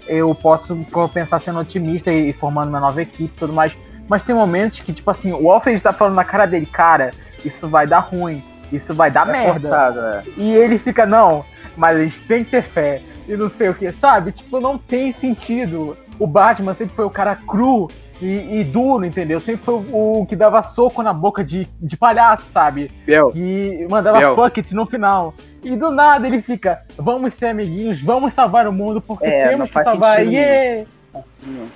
eu posso pensar sendo otimista e, formando uma nova equipe e tudo mais. Mas tem momentos que, tipo assim, o Alfred tá falando na cara dele, cara, isso vai dar ruim, isso vai dar é merda. Forçado, é. E ele fica, não, mas a gente tem que ter fé e não sei o que, sabe? Tipo, não tem sentido. O Batman sempre foi o cara cru e, e, duro, entendeu? Sempre foi o, o, que dava soco na boca de, de palhaço, sabe? Biel. Que mandava Biel. fuck no final. E do nada ele fica, vamos ser amiguinhos, vamos salvar o mundo, porque é, temos que salvar. Yeah! Assim,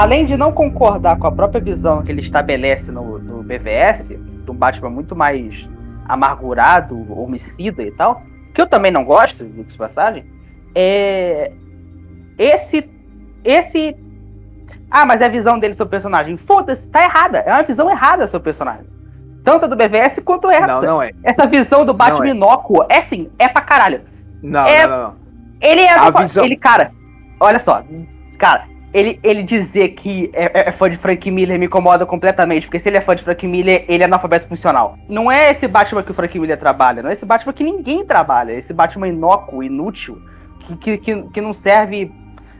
além de não concordar com a própria visão que ele estabelece no, no BVS, de um Batman muito mais amargurado, homicida e tal, que eu também não gosto, de passagem, é. Esse. Esse. Ah, mas é a visão dele sobre o personagem. Foda-se, tá errada. É uma visão errada sobre o personagem. Tanto a do BVS quanto essa. Não, não é. Essa visão do Batman é. inócuo é sim, é pra caralho. Não, é... não, não, Ele é. A visão... Ele, cara, olha só. Cara, ele, ele dizer que é, é, fã de Frank Miller me incomoda completamente, porque se ele é fã de Frank Miller, ele é analfabeto funcional. Não é esse Batman que o Frank Miller trabalha, não é esse Batman que ninguém trabalha, é esse Batman inócuo, inútil, que, que, que, que não serve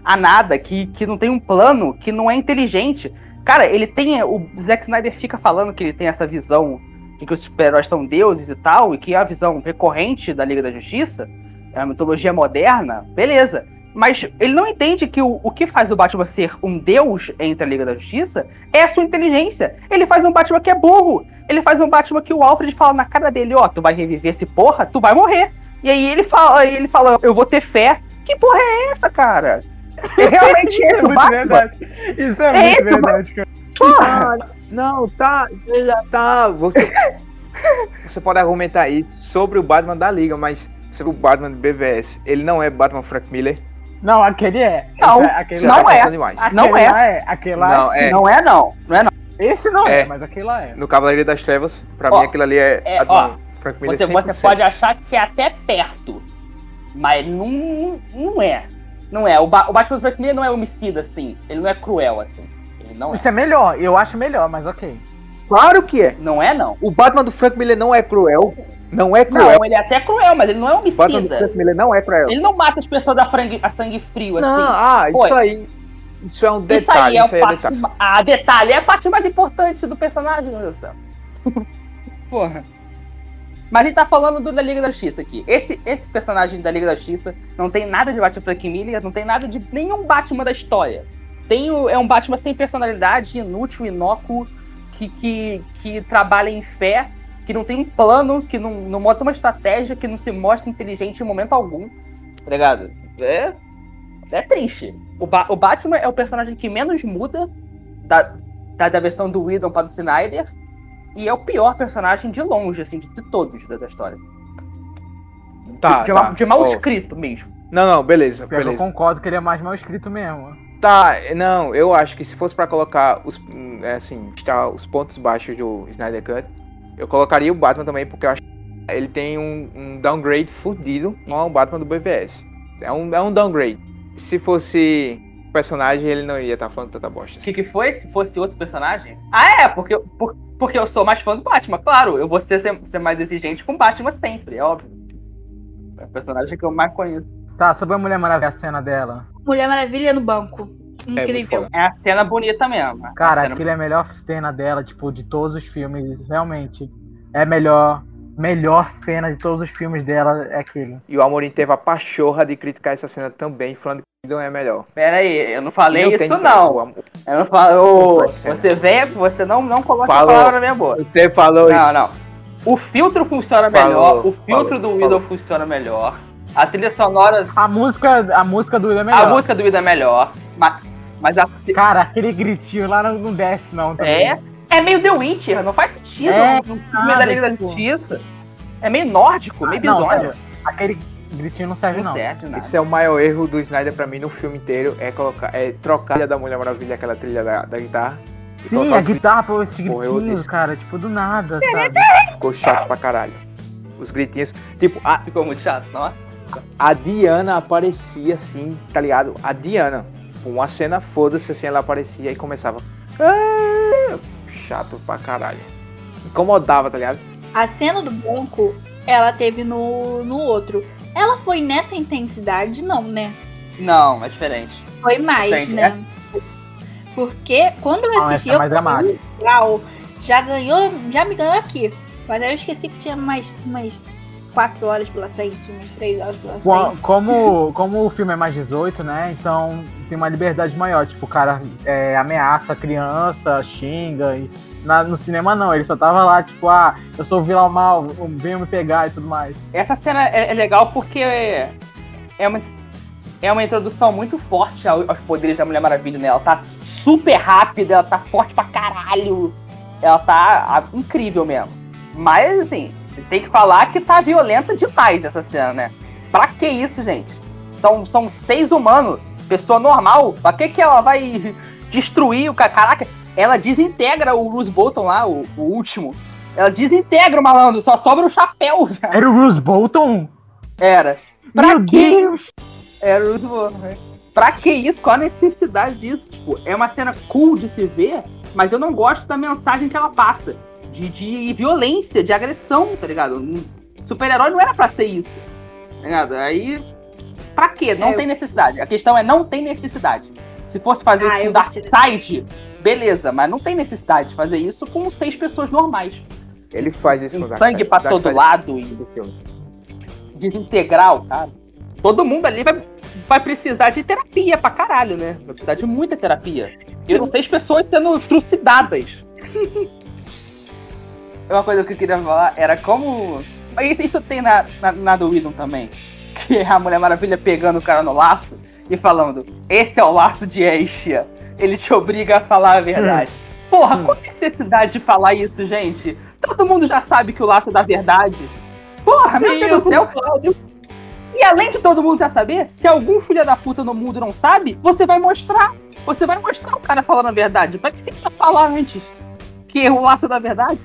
a nada, que, que não tem um plano, que não é inteligente. Cara, ele tem. O Zack Snyder fica falando que ele tem essa visão de que os super-heróis são deuses e tal, e que é a visão recorrente da Liga da Justiça, é a mitologia moderna, beleza. Mas ele não entende que o, o que faz o Batman ser um deus entre a Liga da Justiça é a sua inteligência. Ele faz um Batman que é burro. Ele faz um Batman que o Alfred fala na cara dele, ó, oh, tu vai reviver esse porra, tu vai morrer. E aí ele fala, ele fala, eu vou ter fé. Que porra é essa, cara? É realmente esse o Batman? Verdade. Isso é, é muito esse verdade, cara. Porra! Não, tá, tá, você, você pode argumentar isso sobre o Batman da Liga, mas sobre o Batman do BVS, ele não é Batman Frank Miller? Não, aquele é. Não, é, aquele não é. é. Não é. é. Aquele lá não é. Não é, não. Não é, não. Esse não é, é mas aquele lá é. No Cavaleiro das Trevas, pra ó, mim aquilo ali é. é ó, Frank Miller você, você pode achar que é até perto, mas não, não é. Não é. O, ba o Batman Frank Miller não é homicida, assim. Ele não é cruel, assim. Ele não Isso é. é melhor, eu acho melhor, mas ok. Claro que é. Não é, não. O Batman do Frank Miller não é cruel. Não é cruel. Não, ele é até cruel, mas ele não é homicida. Miller não é cruel. Ele não mata as pessoas a, frangue, a sangue frio, assim. Não, ah, Foi. isso aí. Isso é um detalhe. Isso aí é, isso aí é parte, detalhe. Ah, detalhe. É a parte mais importante do personagem, meu Deus do céu. Porra. Mas a gente tá falando do da Liga da Justiça aqui. Esse, esse personagem da Liga da Justiça não tem nada de Batman Frank Miller, não tem nada de nenhum Batman da história. Tem o, é um Batman sem personalidade, inútil, inócuo, que, que, que trabalha em fé, que não tem um plano, que não, não monta uma estratégia, que não se mostra inteligente em momento algum. Tá ligado? É, é triste. O, ba o Batman é o personagem que menos muda da, da, da versão do Whedon para o Snyder. E é o pior personagem de longe, assim, de, de todos da, da história. Tá, de, tá. de mal oh. escrito mesmo. Não, não, beleza, beleza. Eu concordo que ele é mais mal escrito mesmo. Tá, não, eu acho que se fosse para colocar os, hum, é assim, os pontos baixos do Snyder Cut, eu colocaria o Batman também, porque eu acho que ele tem um, um downgrade fudido com o Batman do BVS. É um, é um downgrade. Se fosse personagem, ele não iria estar tá falando tanta bosta. O que, que foi? Se fosse outro personagem? Ah, é, porque, por, porque eu sou mais fã do Batman, claro. Eu vou ser, ser mais exigente com o Batman sempre, é óbvio. É o personagem que eu mais conheço. Tá, sobre a Mulher Maravilha, a cena dela. Mulher Maravilha no banco. É, Incrível. É, é a cena bonita mesmo. Cara, aquilo é a melhor cena dela, tipo, de todos os filmes. Realmente. É melhor. Melhor cena de todos os filmes dela é aquele. E o Amorim teve a pachorra de criticar essa cena também, falando que não é melhor. Pera aí, eu não falei não isso não. Eu não falo. Você vem, você não, não coloca falou. a palavra na minha boca. Você falou não, isso. Não, não. O filtro funciona falou, melhor, o filtro falou, do Windows funciona melhor. A trilha sonora. A música, a música do Ida é melhor. A música do Ida é melhor. Mas, mas a... Cara, aquele gritinho lá não, não desce, não. Também. É. É meio The Witcher, não faz sentido. É, no filme da Liga da Justiça. É meio nórdico, meio ah, bizonho. Aquele gritinho não serve, não. não. Esse é o maior erro do Snyder pra mim no filme inteiro. É colocar. É trocar a trilha da Mulher Maravilha, aquela trilha da, da guitarra. Sim, a guitarra, pô, esses gritinhos, cara, tipo, do nada, sabe? Ficou chato pra caralho. Os gritinhos. Tipo, a... ficou muito chato, nossa. A Diana aparecia assim, tá ligado? A Diana. Uma cena foda-se assim, ela aparecia e começava. Ah! Chato pra caralho. Incomodava, tá ligado? A cena do banco, ela teve no, no outro. Ela foi nessa intensidade, não, né? Não, é diferente. Foi mais, diferente. né? É... Porque quando eu assisti, ah, eu legal, já ganhou, já me ganhou aqui. Mas aí eu esqueci que tinha mais, mais quatro horas pela frente, umas três horas pela frente. Como, como o filme é mais 18, né? Então tem uma liberdade maior. Tipo, o cara é, ameaça a criança, xinga. E na, no cinema não, ele só tava lá, tipo, ah, eu sou o vilão mal, venha me pegar e tudo mais. Essa cena é, é legal porque é, é uma, é uma introdução muito forte aos poderes da Mulher Maravilha, né? Ela tá super rápida, ela tá forte pra caralho. Ela tá incrível mesmo. Mas, assim, tem que falar que tá violenta demais essa cena, né? Pra que isso, gente? São, são seis humanos, pessoa normal. Pra que que ela vai destruir o cara? Caraca, ela desintegra o Bruce Bolton lá, o, o último. Ela desintegra o malandro, só sobra o chapéu. Cara. Era o Bruce Bolton? Era. Pra Meu que? Deus! Era o Bruce Bolton, né? Pra que isso? Qual a necessidade disso? Tipo, é uma cena cool de se ver, mas eu não gosto da mensagem que ela passa de, de violência, de agressão, tá ligado? Super-herói não era pra ser isso. Tá ligado? Aí. Pra quê? Não é, tem necessidade. A questão é não tem necessidade. Se fosse fazer ah, isso com Darkseid, beleza, mas não tem necessidade de fazer isso com seis pessoas normais. Ele faz isso com sangue pra Dark todo Side lado e desintegrar o cara. Todo mundo ali vai, vai precisar de terapia pra caralho, né? Vai precisar de muita terapia. Viram seis pessoas sendo trucidadas. uma coisa que eu queria falar era como. Mas isso, isso tem na, na, na do Whedon também. Que é a Mulher Maravilha pegando o cara no laço e falando: Esse é o laço de Aisha. Ele te obriga a falar a verdade. Hum. Porra, hum. qual a necessidade de falar isso, gente? Todo mundo já sabe que o laço é da verdade. Porra, meu Deus do céu. E além de todo mundo já saber, se algum filho da puta no mundo não sabe, você vai mostrar. Você vai mostrar o cara falando a verdade. Vai precisar falar antes que o laço é da verdade.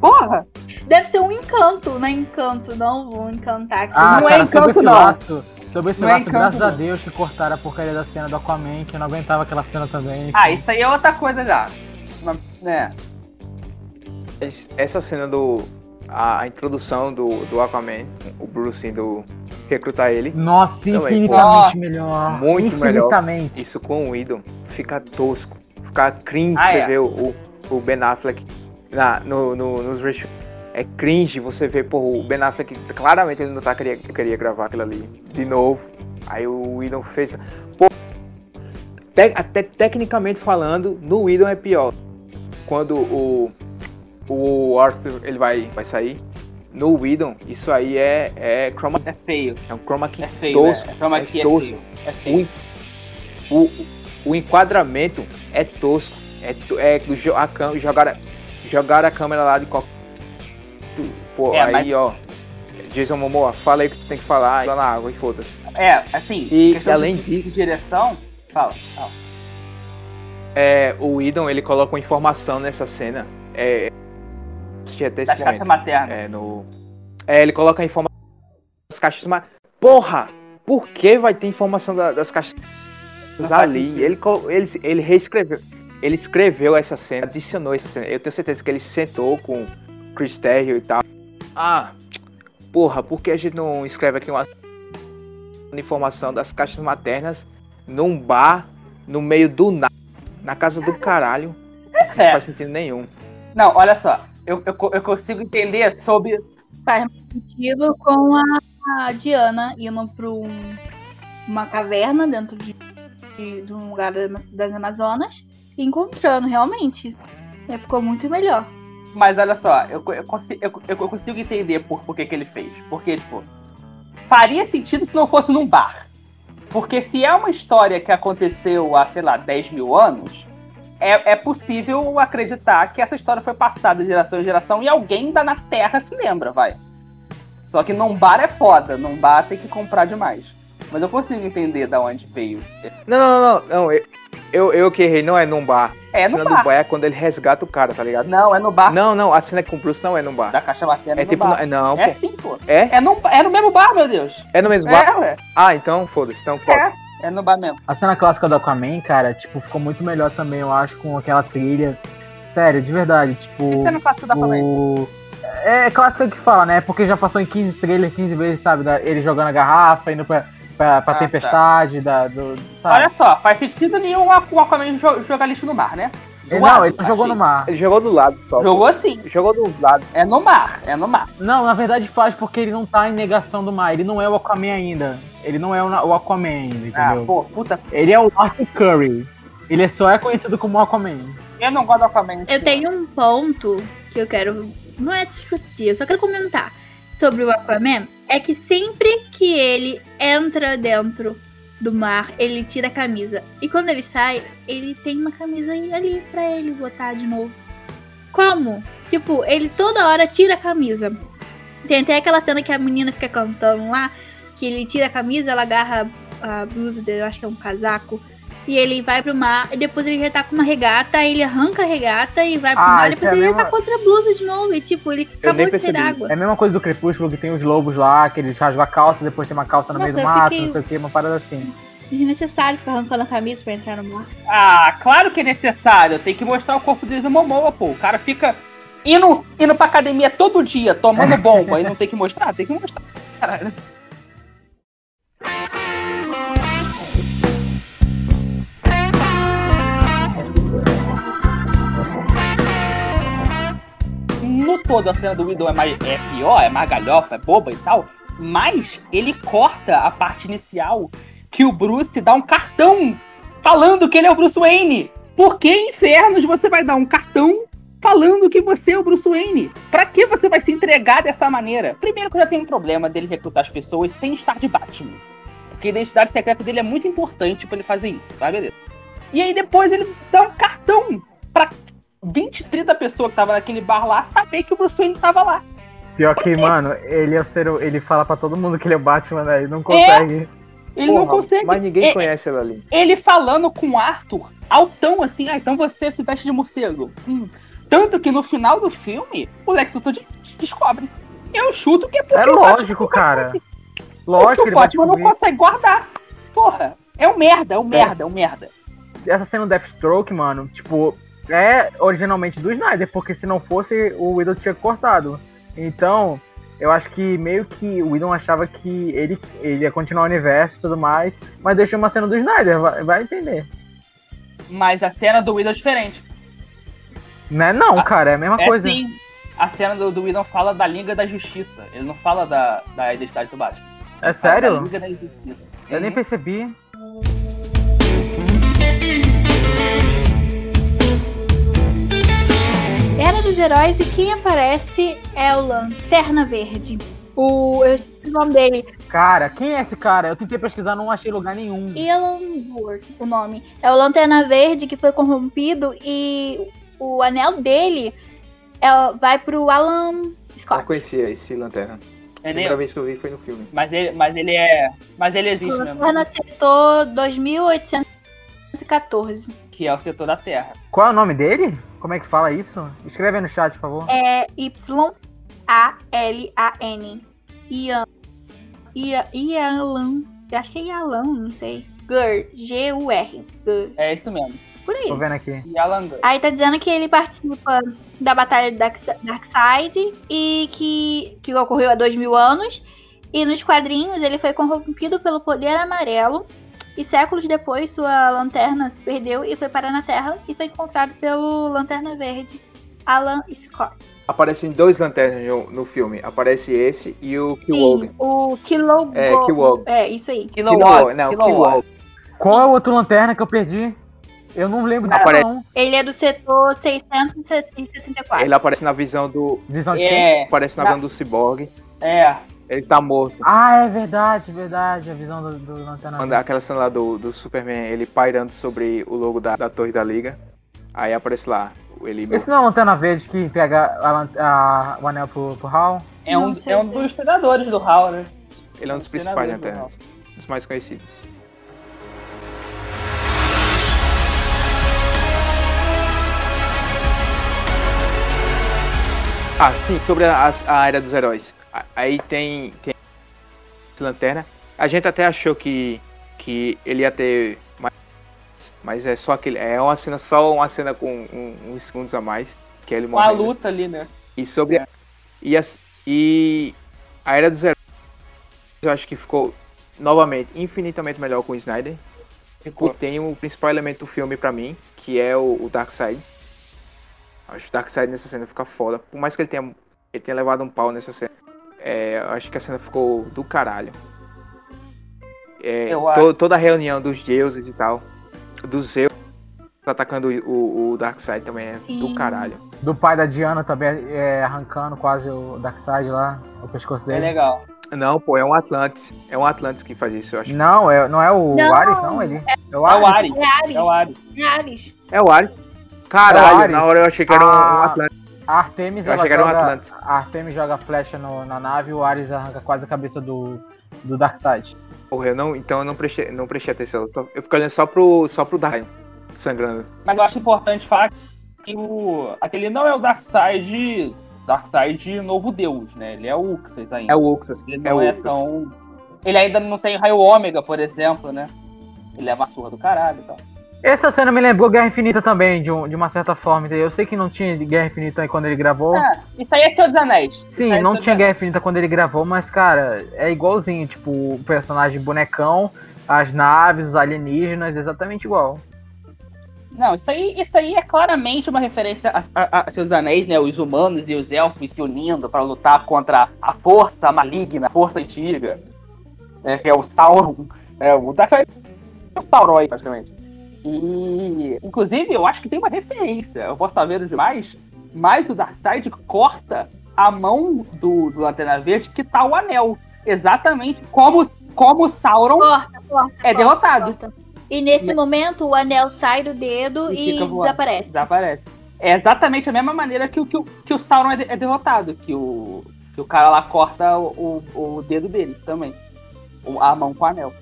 Porra! Deve ser um encanto, não é encanto, não vou encantar aqui. Ah, não é cara, é encanto, não. Laço, sobre esse não é laço, é encanto, graças não. a Deus que cortaram a porcaria da cena do Aquaman, que eu não aguentava aquela cena também. Ah, isso aí é outra coisa já. Né? Essa cena do. A, a, introdução do, do Aquaman, o Bruce indo recrutar ele. Nossa, também, infinitamente pô, melhor. Muito melhor. Isso com o Idol fica tosco. Fica cringe ah, você é. ver o, o Ben Affleck na, no, no, nos reshoots. É cringe você ver, pô, o Ben Affleck, claramente ele não tá, queria, queria gravar aquilo ali de novo. Aí o Whedon fez. Pô, te, até tecnicamente falando, no Whedon é pior. Quando o, o Arthur ele vai, vai sair, no Whedon, isso aí é, é chroma É feio. É um chroma key é feio, tosco. É, é chroma key é, tosco. É feio. O, o, o enquadramento é tosco. É, é a, jogar jogaram a câmera lá de qualquer. Pô, é, aí, mas... ó. Jason Momoa, fala aí o que tu tem que falar, lá na água e foda-se. É, assim, e além de, disso. De direção, fala, fala. É, o Idon, ele coloca uma informação nessa cena. É, até das caixas maternas. É, no... é, ele coloca a informação das caixas maternas. Porra! Por que vai ter informação da, das caixas ali? Ele, ele, ele reescreveu. Ele escreveu essa cena, adicionou essa cena. Eu tenho certeza que ele sentou com Chris Terrio e tal. Ah, porra, por que a gente não escreve aqui uma informação das caixas maternas num bar no meio do nada, na casa do caralho? Não é. faz sentido nenhum. Não, olha só, eu, eu, eu consigo entender sobre. Faz sentido com a, Diana indo para um, uma caverna dentro de, de, de um lugar das Amazonas e encontrando realmente. É, ficou muito melhor. Mas olha só, eu, eu, consigo, eu, eu consigo entender por, por que, que ele fez. Porque, tipo, faria sentido se não fosse num bar. Porque se é uma história que aconteceu há, sei lá, 10 mil anos, é, é possível acreditar que essa história foi passada de geração em geração e alguém ainda na Terra se lembra, vai. Só que num bar é foda, num bar tem que comprar demais. Mas eu consigo entender da onde veio. Não, não, não, não. Eu, eu que errei, não é num bar. É no a cena bar. do bar é quando ele resgata o cara, tá ligado? Não, é no bar. Não, não, a cena com o Bruce não é no bar. Da caixa materna é, é tipo, bar. No, não, É sim, pô. É? É no, é no mesmo bar, meu Deus. É no mesmo bar? É, ué. Ah, então foda-se, então pode. É. É no bar mesmo. A cena clássica do Aquaman, cara, tipo, ficou muito melhor também, eu acho, com aquela trilha. Sério, de verdade, tipo. Você não faz tudo o... É, é clássica que fala, né? Porque já passou em 15 trailers, 15 vezes, sabe? Da, ele jogando a garrafa, indo pra, pra, pra ah, tempestade, tá. da, do, sabe? Olha só, faz sentido nenhum o Aquaman jogar lixo no mar, né? Zoado, não, ele não jogou no mar. Ele jogou do lado só. Jogou sim. Jogou dos lados. É no mar, é no mar. Não, na verdade faz porque ele não tá em negação do mar. Ele não é o Aquaman ainda. Ele não é o Aquaman ainda, entendeu? Ah, pô, puta. Ele é o Arthur Curry. Ele só é conhecido como Aquaman. Eu não gosto do Aquaman. Eu tenho um ponto que eu quero. Não é discutir, eu só quero comentar sobre o Aquaman. É que sempre que ele entra dentro do mar, ele tira a camisa. E quando ele sai, ele tem uma camisa ali pra ele botar de novo. Como? Tipo, ele toda hora tira a camisa. Tem até aquela cena que a menina fica cantando lá, que ele tira a camisa, ela agarra a blusa dele, eu acho que é um casaco. E ele vai pro mar, e depois ele já tá com uma regata, aí ele arranca a regata e vai pro ah, mar, e depois é ele mesma... já tá com outra blusa de novo. E tipo, ele acabou de ser água. É a mesma coisa do Crepúsculo, que tem os lobos lá, que eles rasgam a calça, depois tem uma calça no Nossa, meio do mato, fiquei... não sei o que, uma parada assim. Desnecessário ficar arrancando a camisa pra entrar no mar. Ah, claro que é necessário. Tem que mostrar o corpo deles no Momoa, pô. O cara fica indo, indo pra academia todo dia, tomando bomba. aí não tem que mostrar? Tem que mostrar. Caralho. Todo a cena do Widow é, mais, é pior, é mais galhofa, é boba e tal, mas ele corta a parte inicial que o Bruce dá um cartão falando que ele é o Bruce Wayne. Por que infernos você vai dar um cartão falando que você é o Bruce Wayne? Pra que você vai se entregar dessa maneira? Primeiro que eu já tenho um problema dele recrutar as pessoas sem estar de Batman. Porque a identidade secreta dele é muito importante para ele fazer isso, tá? Beleza. E aí depois ele dá um cartão pra 20, 30 pessoas que tava naquele bar lá saber que o Bruce Wayne tava lá. Pior que, mano, ele é ser, ele fala para todo mundo que ele é o Batman, né? Ele não consegue. É, ele Porra, não consegue. Mas ninguém é, conhece ela ali. Ele falando com o Arthur, altão assim, ah, então você se veste de morcego. Hum. Tanto que no final do filme, o Lex Luthor descobre. Eu chuto que é porque É lógico, cara. Lógico que o Batman não consegue guardar. Porra, é um merda, é um é. merda, é um merda. Essa cena do Deathstroke, mano, tipo, é originalmente do Snyder, porque se não fosse, o Widow tinha cortado. Então, eu acho que meio que o Whedon achava que ele, ele ia continuar o universo e tudo mais, mas deixou uma cena do Snyder, vai, vai entender. Mas a cena do Whedon é diferente. Não é não, a, cara, é a mesma é coisa. Sim, a cena do, do Whedon fala da Liga da Justiça, ele não fala da, da identidade do Batman. É sério? Da Liga da Justiça. Eu nem percebi. Era dos Heróis e quem aparece é o Lanterna Verde. O, eu o nome dele. Cara, quem é esse cara? Eu tentei pesquisar, não achei lugar nenhum. Elon Ward, o nome. É o Lanterna Verde que foi corrompido e o anel dele é, vai pro Alan Scott. Eu conhecia esse Lanterna. É a primeira vez que eu vi foi no filme. Mas ele, mas ele é. Mas ele existe o mesmo. Lanterna acertou 2.800 14. Que é o setor da Terra. Qual é o nome dele? Como é que fala isso? Escreve aí no chat, por favor. É Y-A-L-A-N. Ian. Ialan. Acho que é Ialan, não sei. Gur. G-U-R. É isso mesmo. Por aí. Tô vendo aqui. Yalan Gur. Aí tá dizendo que ele participa da Batalha do Darkseid e que, que ocorreu há dois mil anos. E nos quadrinhos ele foi corrompido pelo poder amarelo. E séculos depois sua lanterna se perdeu e foi parar na Terra e foi encontrado pelo Lanterna Verde, Alan Scott. Aparecem dois lanternas no, no filme. Aparece esse e o Kilowog. Sim, o Kilowog. É, Kilowog. É, isso aí. Kilowatt. Não. Kilowog. Qual é o outro lanterna que eu perdi? Eu não lembro disso, Apare- não. Ele é do setor 674. Ele aparece na visão do. Visão de quem? É, Aparece na Na- visão do Cyborg. é. Ele tá morto. Ah, é verdade, verdade. A visão do, do lanterna. Quando aquela cena lá do, do Superman, ele pairando sobre o logo da, da Torre da Liga. Aí aparece lá. Ele. Esse não é a lanterna verde que pega a a- o anel pro, pro Hal? É um, é um dos predadores do Hal, né? Ele é um dos Os principais treinadores do lanternas. Dos mais conhecidos. Ah, sim, sobre a, a área dos heróis. A- Aí tem, tem lanterna. A gente até achou que, que ele ia ter mais. Mas é só aquele. É uma cena, só uma cena com um- uns segundos a mais. Que é ele Com a morrendo. luta ali, né? E sobre. a- E, as- e a Era dos Heróis, eu acho que ficou, novamente, infinitamente melhor com o Snyder. E tem o principal elemento do filme pra mim, que é o, o Darkseid. Acho que o Darkseid nessa cena fica foda. Por mais que ele tenha, ele tenha levado um pau nessa cena. É, eu acho que a cena ficou do caralho. É, to- toda a reunião dos deuses e tal. Dos Zeus atacando o, o Darkseid também é Sim. do caralho. Do pai da Diana também é, arrancando quase o Darkseid lá, o pescoço É dele. legal. Não, pô, é um Atlantis. É um Atlantis que faz isso, eu acho. Não, é, não é o Não. Ares, não, ele. É o É o Ares. Ares. É Ares. É o Ares. É Ares. É o Ares. Caralho, Ares. na hora eu achei que era um, um Ah. Atlantis. A Artemis, ela joga, a Artemis joga flecha no- na nave e o Ares arranca quase a cabeça do, do Darkseid. Porra, eu não, então eu não prestei, não prestei atenção. Eu, só, eu fico olhando só pro, só pro Dark sangrando. Mas eu acho importante falar que o, aquele não é o Darkseid. Darkseid novo deus, né? Ele é o Uxas ainda. É o Uxas. Ele É não é, Uxas. tão. Ele ainda não tem raio ômega, por exemplo, né? Ele é uma surra do caralho e tal. Essa cena me lembrou Guerra Infinita também, de, um- de uma certa forma. entendeu? Eu sei que não tinha Guerra Infinita aí quando ele gravou. Ah, isso aí é Senhor dos Anéis. Sim, é não tinha Guerra Infinita quando ele gravou, mas, cara, é igualzinho. Tipo, o personagem bonecão, as naves, os alienígenas, exatamente igual. Não, isso aí, isso aí é claramente uma referência a, a, a seus anéis, né? Os humanos e os elfos se unindo para lutar contra a força maligna, a força antiga. Né, que é o Sauron. É, o o Sauron praticamente. E, inclusive, eu acho que tem uma referência. Eu posso estar vendo demais, mas o Darkseid corta a mão do, do Lanterna Verde que tá o anel. Exatamente como, como o Sauron Corta, corta. é derrotado. corta. E nesse Me- momento o anel sai do dedo E e, desaparece. Desaparece. É exatamente a mesma maneira que, o- que, o- que o Sauron é, de- é derrotado. Que o, que o cara lá corta o, o, o dedo dele também. O- A mão com o anel.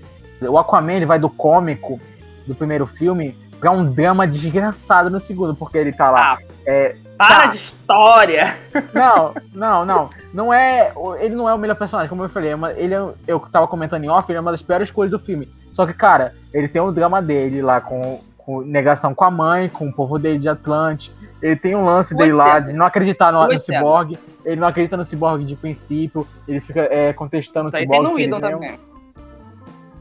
O Aquaman ele vai do cômico do primeiro filme pra um drama desgraçado no segundo, porque ele tá lá. Ah, É, Para Tá. de história! Não, não, não. Não é. Ele não é o melhor personagem, como eu falei. é ele é, eu tava comentando em off, ele é uma das piores coisas do filme. Só que, cara, ele tem o drama dele lá com, com negação com a mãe, com o povo dele de Atlante. Ele tem um lance dele lá de não acreditar no, no. Cyborg. Ele não acredita no Cyborg de princípio. Ele fica é, contestando Isso o Cyborg. no ele,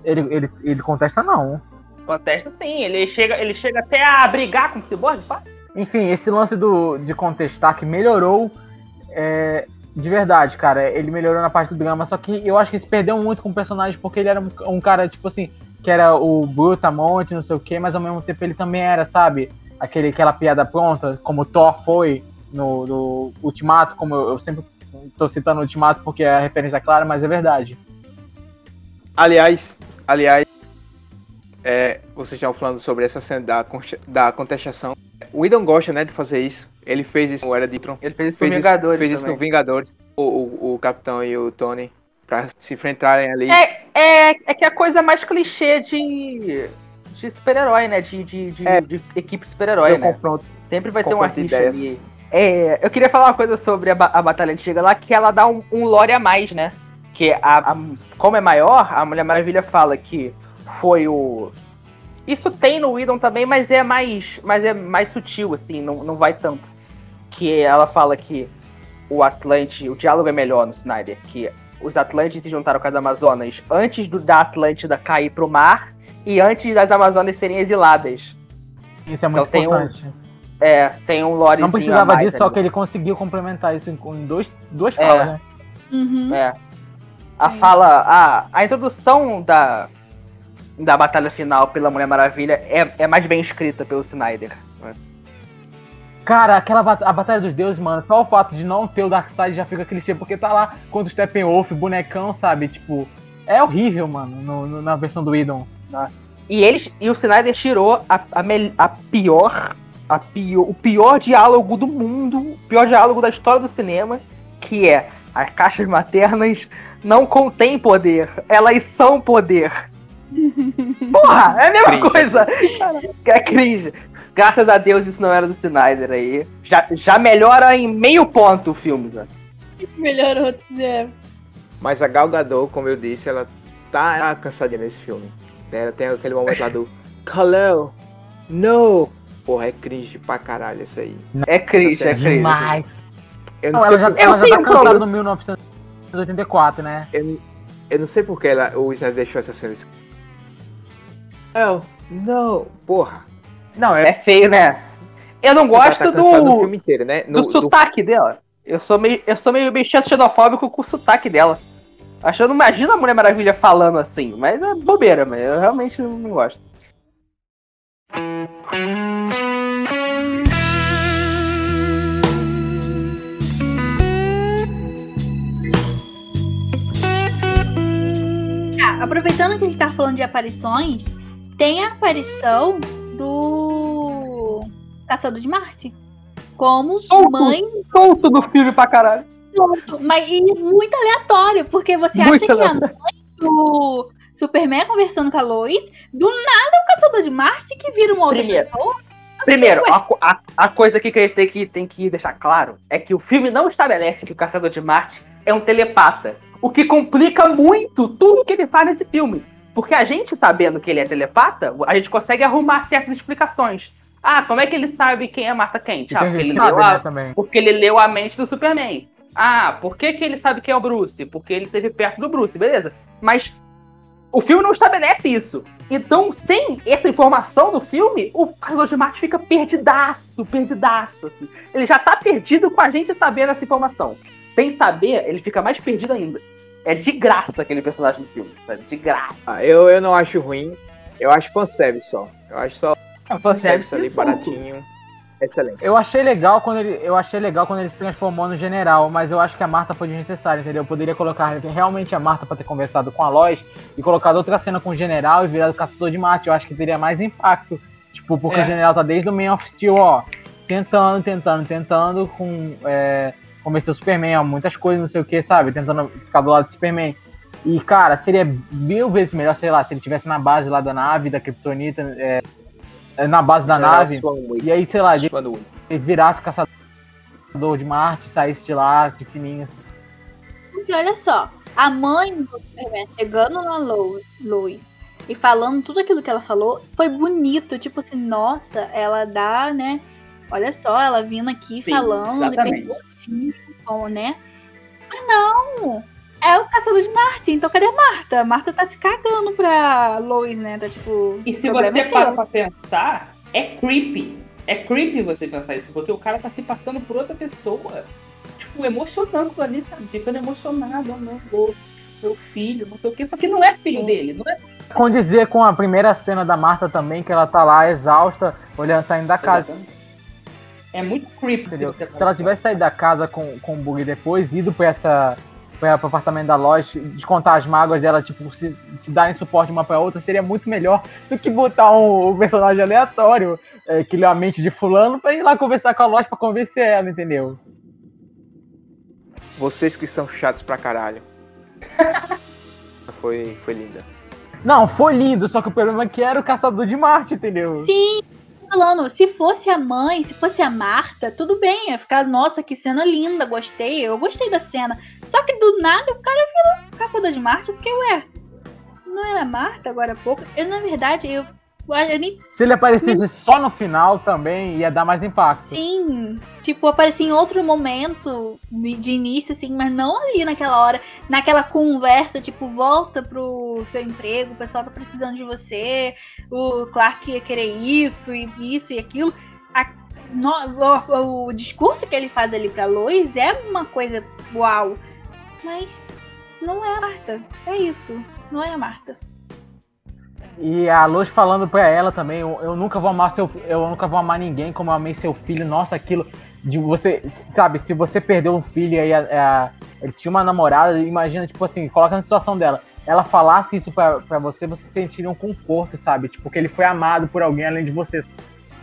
ele, ele, ele contesta, não. Contesta sim, ele chega, ele chega até a brigar com o Cyborg, fácil. Enfim, esse lance do, de contestar que melhorou é, de verdade, cara. Ele melhorou na parte do drama, só que eu acho que se perdeu muito com o personagem, porque ele era um, um cara, tipo assim, que era o Brutamonte, não sei o que, mas ao mesmo tempo ele também era, sabe, aquele, aquela piada pronta, como o Thor foi no, no Ultimato, como eu, eu sempre tô citando o Ultimato porque é a referência clara, mas é verdade. Aliás, aliás, é, vocês estavam falando sobre essa cena da, da contestação. O Idon gosta, né, de fazer isso. Ele fez isso no Era de Tron. Ele fez isso Fez, com isso, Vingadores fez isso também. no Vingadores. O, o, o Capitão e o Tony. Pra se enfrentarem ali. É, é, é que a coisa mais clichê de, de super-herói, né? De, de, de, é, de equipe super-herói, né? Confronto, Sempre vai ter uma rixa ali. É, eu queria falar uma coisa sobre a, a Batalha Antiga lá, que ela dá um, um lore a mais, né? Que a, a, como é maior, a Mulher Maravilha fala que foi o. Isso tem no Whedon também, mas é mais, mas é mais sutil, assim, não, não vai tanto. Que ela fala que o Atlante, o diálogo é melhor no Snyder, que os Atlantes se juntaram com as Amazonas antes do, da Atlântida cair pro mar e antes das Amazonas serem exiladas. Isso é muito então, importante. Um, é, tem um lore Não precisava disso, ali. só que ele conseguiu complementar isso em dois, duas é. falas, né? Uhum. É. A fala, a, a introdução da, da batalha final pela Mulher Maravilha é, é mais bem escrita pelo Snyder. Cara, aquela a Batalha dos Deuses, mano, só o fato de não ter o Darkseid já fica clichê, porque tá lá contra o Steppenwolf, bonecão, sabe? Tipo, é horrível, mano, no, no, na versão do Idon. Nossa. E eles e o Snyder tirou a, a, a pior, a pior, o pior diálogo do mundo, o pior diálogo da história do cinema, que é as caixas maternas não contêm poder, elas são poder. Porra, é a mesma cringe. coisa. É cringe. Graças a Deus isso não era do Snyder aí. Já, já melhora em meio ponto o filme, né? Melhorou, é. Mas a Gal Gadot, como eu disse, ela tá cansadinha nesse filme. Ela tem aquele momento lá do Kalel, no! Porra, é cringe pra caralho isso aí. É cringe, é, é cringe. demais. Eu não, não ela já, ela já tá cansada no 1984, né? Eu, eu não sei porque ela, o Snyder deixou essa cena. Oh, não, porra. Não, é, é feio, né? Eu não gosto tá do, filme inteiro, né? No, do sotaque do... dela. Eu sou meio, eu sou meio, meio xenofóbico com o sotaque dela. Acho que eu não imagino a Mulher Maravilha falando assim, mas é bobeira, mas eu realmente não gosto. Ah, aproveitando que a gente tá falando de aparições, tem a aparição do Caçador de Marte. Como solto, mãe. Solto do filme pra caralho. Solto, mas e muito aleatório, porque você muito acha aleatório. que a mãe do Superman conversando com a Lois, do nada o Caçador de Marte que vira uma outra Primeiro. pessoa. Primeiro, a, a, a, coisa que a gente tem que, tem que deixar claro é que o filme não estabelece que o Caçador de Marte é um telepata. O que complica muito tudo que ele faz nesse filme. Porque a gente sabendo que ele é telepata, a gente consegue arrumar certas explicações. Ah, como é que ele sabe quem é Marta Kent? Ah, porque ele, leu a, né, porque ele leu a mente do Superman. Ah, por que, que ele sabe quem é o Bruce? Porque ele esteve perto do Bruce, beleza. Mas o filme não estabelece isso. Então, sem essa informação do filme, o Carlos de Marte fica perdidaço, perdidaço, assim. Ele já tá perdido com a gente sabendo essa informação. Sem saber, ele fica mais perdido ainda. É de graça aquele personagem no filme. De graça. Ah, eu, eu não acho ruim. Eu acho fanservice só. Eu acho só é, fanservice ali baratinho. Excelente. Eu achei legal quando ele, eu achei legal quando ele se transformou no general, mas eu acho que a Marta foi desnecessária, entendeu? Eu poderia colocar realmente a Marta para ter conversado com a Lois e colocado outra cena com o general e virado caçador de Marte. Eu acho que teria mais impacto. Tipo, porque é. o general tá desde o Man of Steel, ó, tentando, tentando, tentando com é, convencer o Superman, ó, muitas coisas, não sei o que, sabe? Tentando ficar do lado do Superman. E, cara, seria mil vezes melhor, sei lá, se ele tivesse na base lá da nave, da Kryptonita, é, é na base da nave. E aí, sei lá, ele, ele virasse caçador de Marte, saísse de lá, de fininho. Porque olha só, a mãe do Superman chegando na Lois, Lois e falando tudo aquilo que ela falou, foi bonito. Tipo assim, nossa, ela dá, né? Olha só, ela vindo aqui Sim, falando, exatamente. ele filho, né? Mas não! É o caçador de Marte, então cadê a Marta? Marta tá se cagando pra Lois, né? Tá tipo. E se você é para pra pensar, é creepy. É creepy você pensar isso, porque o cara tá se passando por outra pessoa. Tipo, emocionando ali, sabe? Ficando emocionado, né? Meu filho, não sei o quê. Só que não é filho dele, não é condizer com a primeira cena da Marta também, que ela tá lá exausta, olhando saindo da casa. Exatamente. É muito creepy. Entendeu? Se ela tivesse saído da casa com, com o bug depois, ido pra essa. Pra, pro apartamento da loja, descontar as mágoas dela, tipo, se, se darem suporte uma pra outra, seria muito melhor do que botar um, um personagem aleatório é, que lê a mente de fulano pra ir lá conversar com a loja pra convencer ela, entendeu? Vocês que são chatos pra caralho. foi, foi linda. Não, foi lindo, só que o problema é que era o caçador de Marte, entendeu? Sim, falando, se fosse a mãe, se fosse a Marta, tudo bem, ia ficar, nossa, que cena linda, gostei, eu gostei da cena. Só que do nada o cara virou caçador de Marte, porque, ué, não era Marta agora há pouco? Eu, na verdade, eu nem... Se ele aparecesse só no final também, ia dar mais impacto. Sim, tipo, aparecia em outro momento de início, assim, mas não ali naquela hora, naquela conversa, tipo, volta pro seu emprego, o pessoal tá precisando de você, o Clark ia querer isso, e isso e aquilo. A, no, o, o, discurso que ele faz ali pra Lois é uma coisa uau, mas não é a Marta, é isso, não é a Marta. E a Luz falando pra ela também, eu, eu, nunca vou amar seu eu nunca vou amar ninguém como eu amei seu filho. Nossa, aquilo de você, sabe, se você perdeu um filho aí ele tinha uma namorada, imagina, tipo assim, coloca na situação dela. Ela falasse isso pra, pra você, você sentiria um conforto, sabe? Tipo, que ele foi amado por alguém além de você,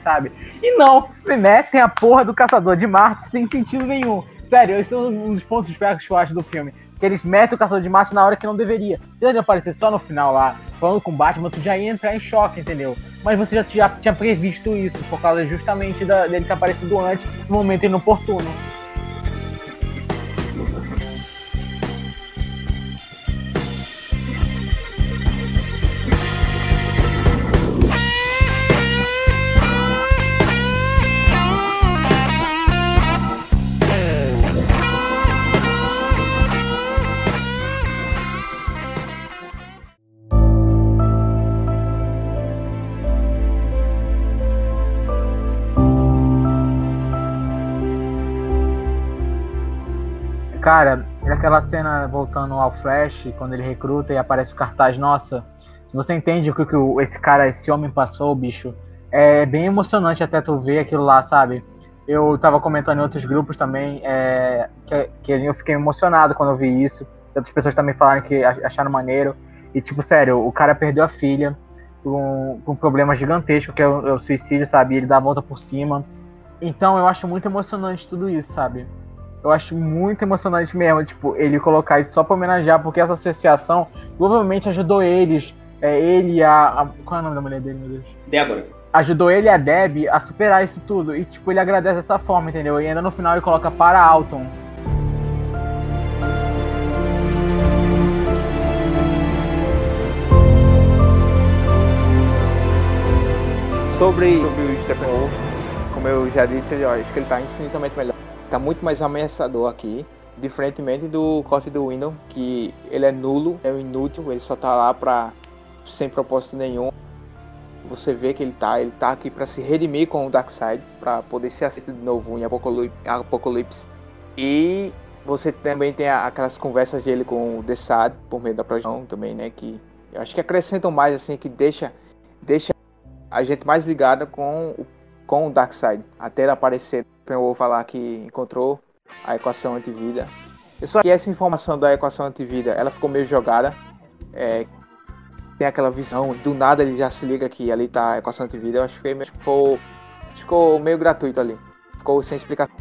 sabe? E não, né? Tem a porra do caçador de Marte sem sentido nenhum. Sério, esse é um dos pontos fracos que eu acho do filme que eles metem o caçador de Marte na hora que não deveria. Se ele aparecer só no final lá, falando com o Batman, tu já ia entrar em choque, entendeu? Mas você já, já tinha previsto isso, por causa justamente da, dele ter aparecido antes, no momento inoportuno. Cara, aquela cena voltando ao Flash, quando ele recruta e aparece o cartaz, nossa, se você entende o que, que esse cara, esse homem passou, bicho, é bem emocionante até tu ver aquilo lá, sabe? Eu tava comentando em outros grupos também, é, que, que eu fiquei emocionado quando eu vi isso. Outras pessoas também falaram que acharam maneiro. E, tipo, sério, o cara perdeu a filha com, com um problema gigantesco, que é o, é o suicídio, sabe? Ele dá a volta por cima. Então, eu acho muito emocionante tudo isso, sabe? Eu acho muito emocionante mesmo, tipo, ele colocar isso só pra homenagear, porque essa associação provavelmente ajudou eles, é, ele e a, a, Qual é o nome da mulher dele, meu Deus? Débora. Ajudou ele e a Deb a superar isso tudo. E, tipo, ele agradece dessa forma, entendeu? E ainda no final ele coloca para Alton. Sobre, sobre o Steppenwolf, como eu já disse, eu acho que ele tá infinitamente melhor tá muito mais ameaçador aqui. Diferentemente do corte do Windows, que ele é nulo, é um inútil, ele só tá lá pra, sem propósito nenhum. Você vê que ele tá, ele tá aqui para se redimir com o Darkseid, para poder ser aceito de novo em Apocalipse. E você também tem aquelas conversas dele com o Desad por meio da projeção também, né? Que eu acho que acrescentam mais, assim, que deixa, deixa a gente mais ligada com o, com o Darkseid. Até ele aparecer vou falar que encontrou a equação antivida. Eu só que essa informação da equação antivida, ela ficou meio jogada. É, tem aquela visão, do nada ele já se liga que ali tá a equação antivida. Eu acho que ficou, ficou meio gratuito ali. Ficou sem explicação.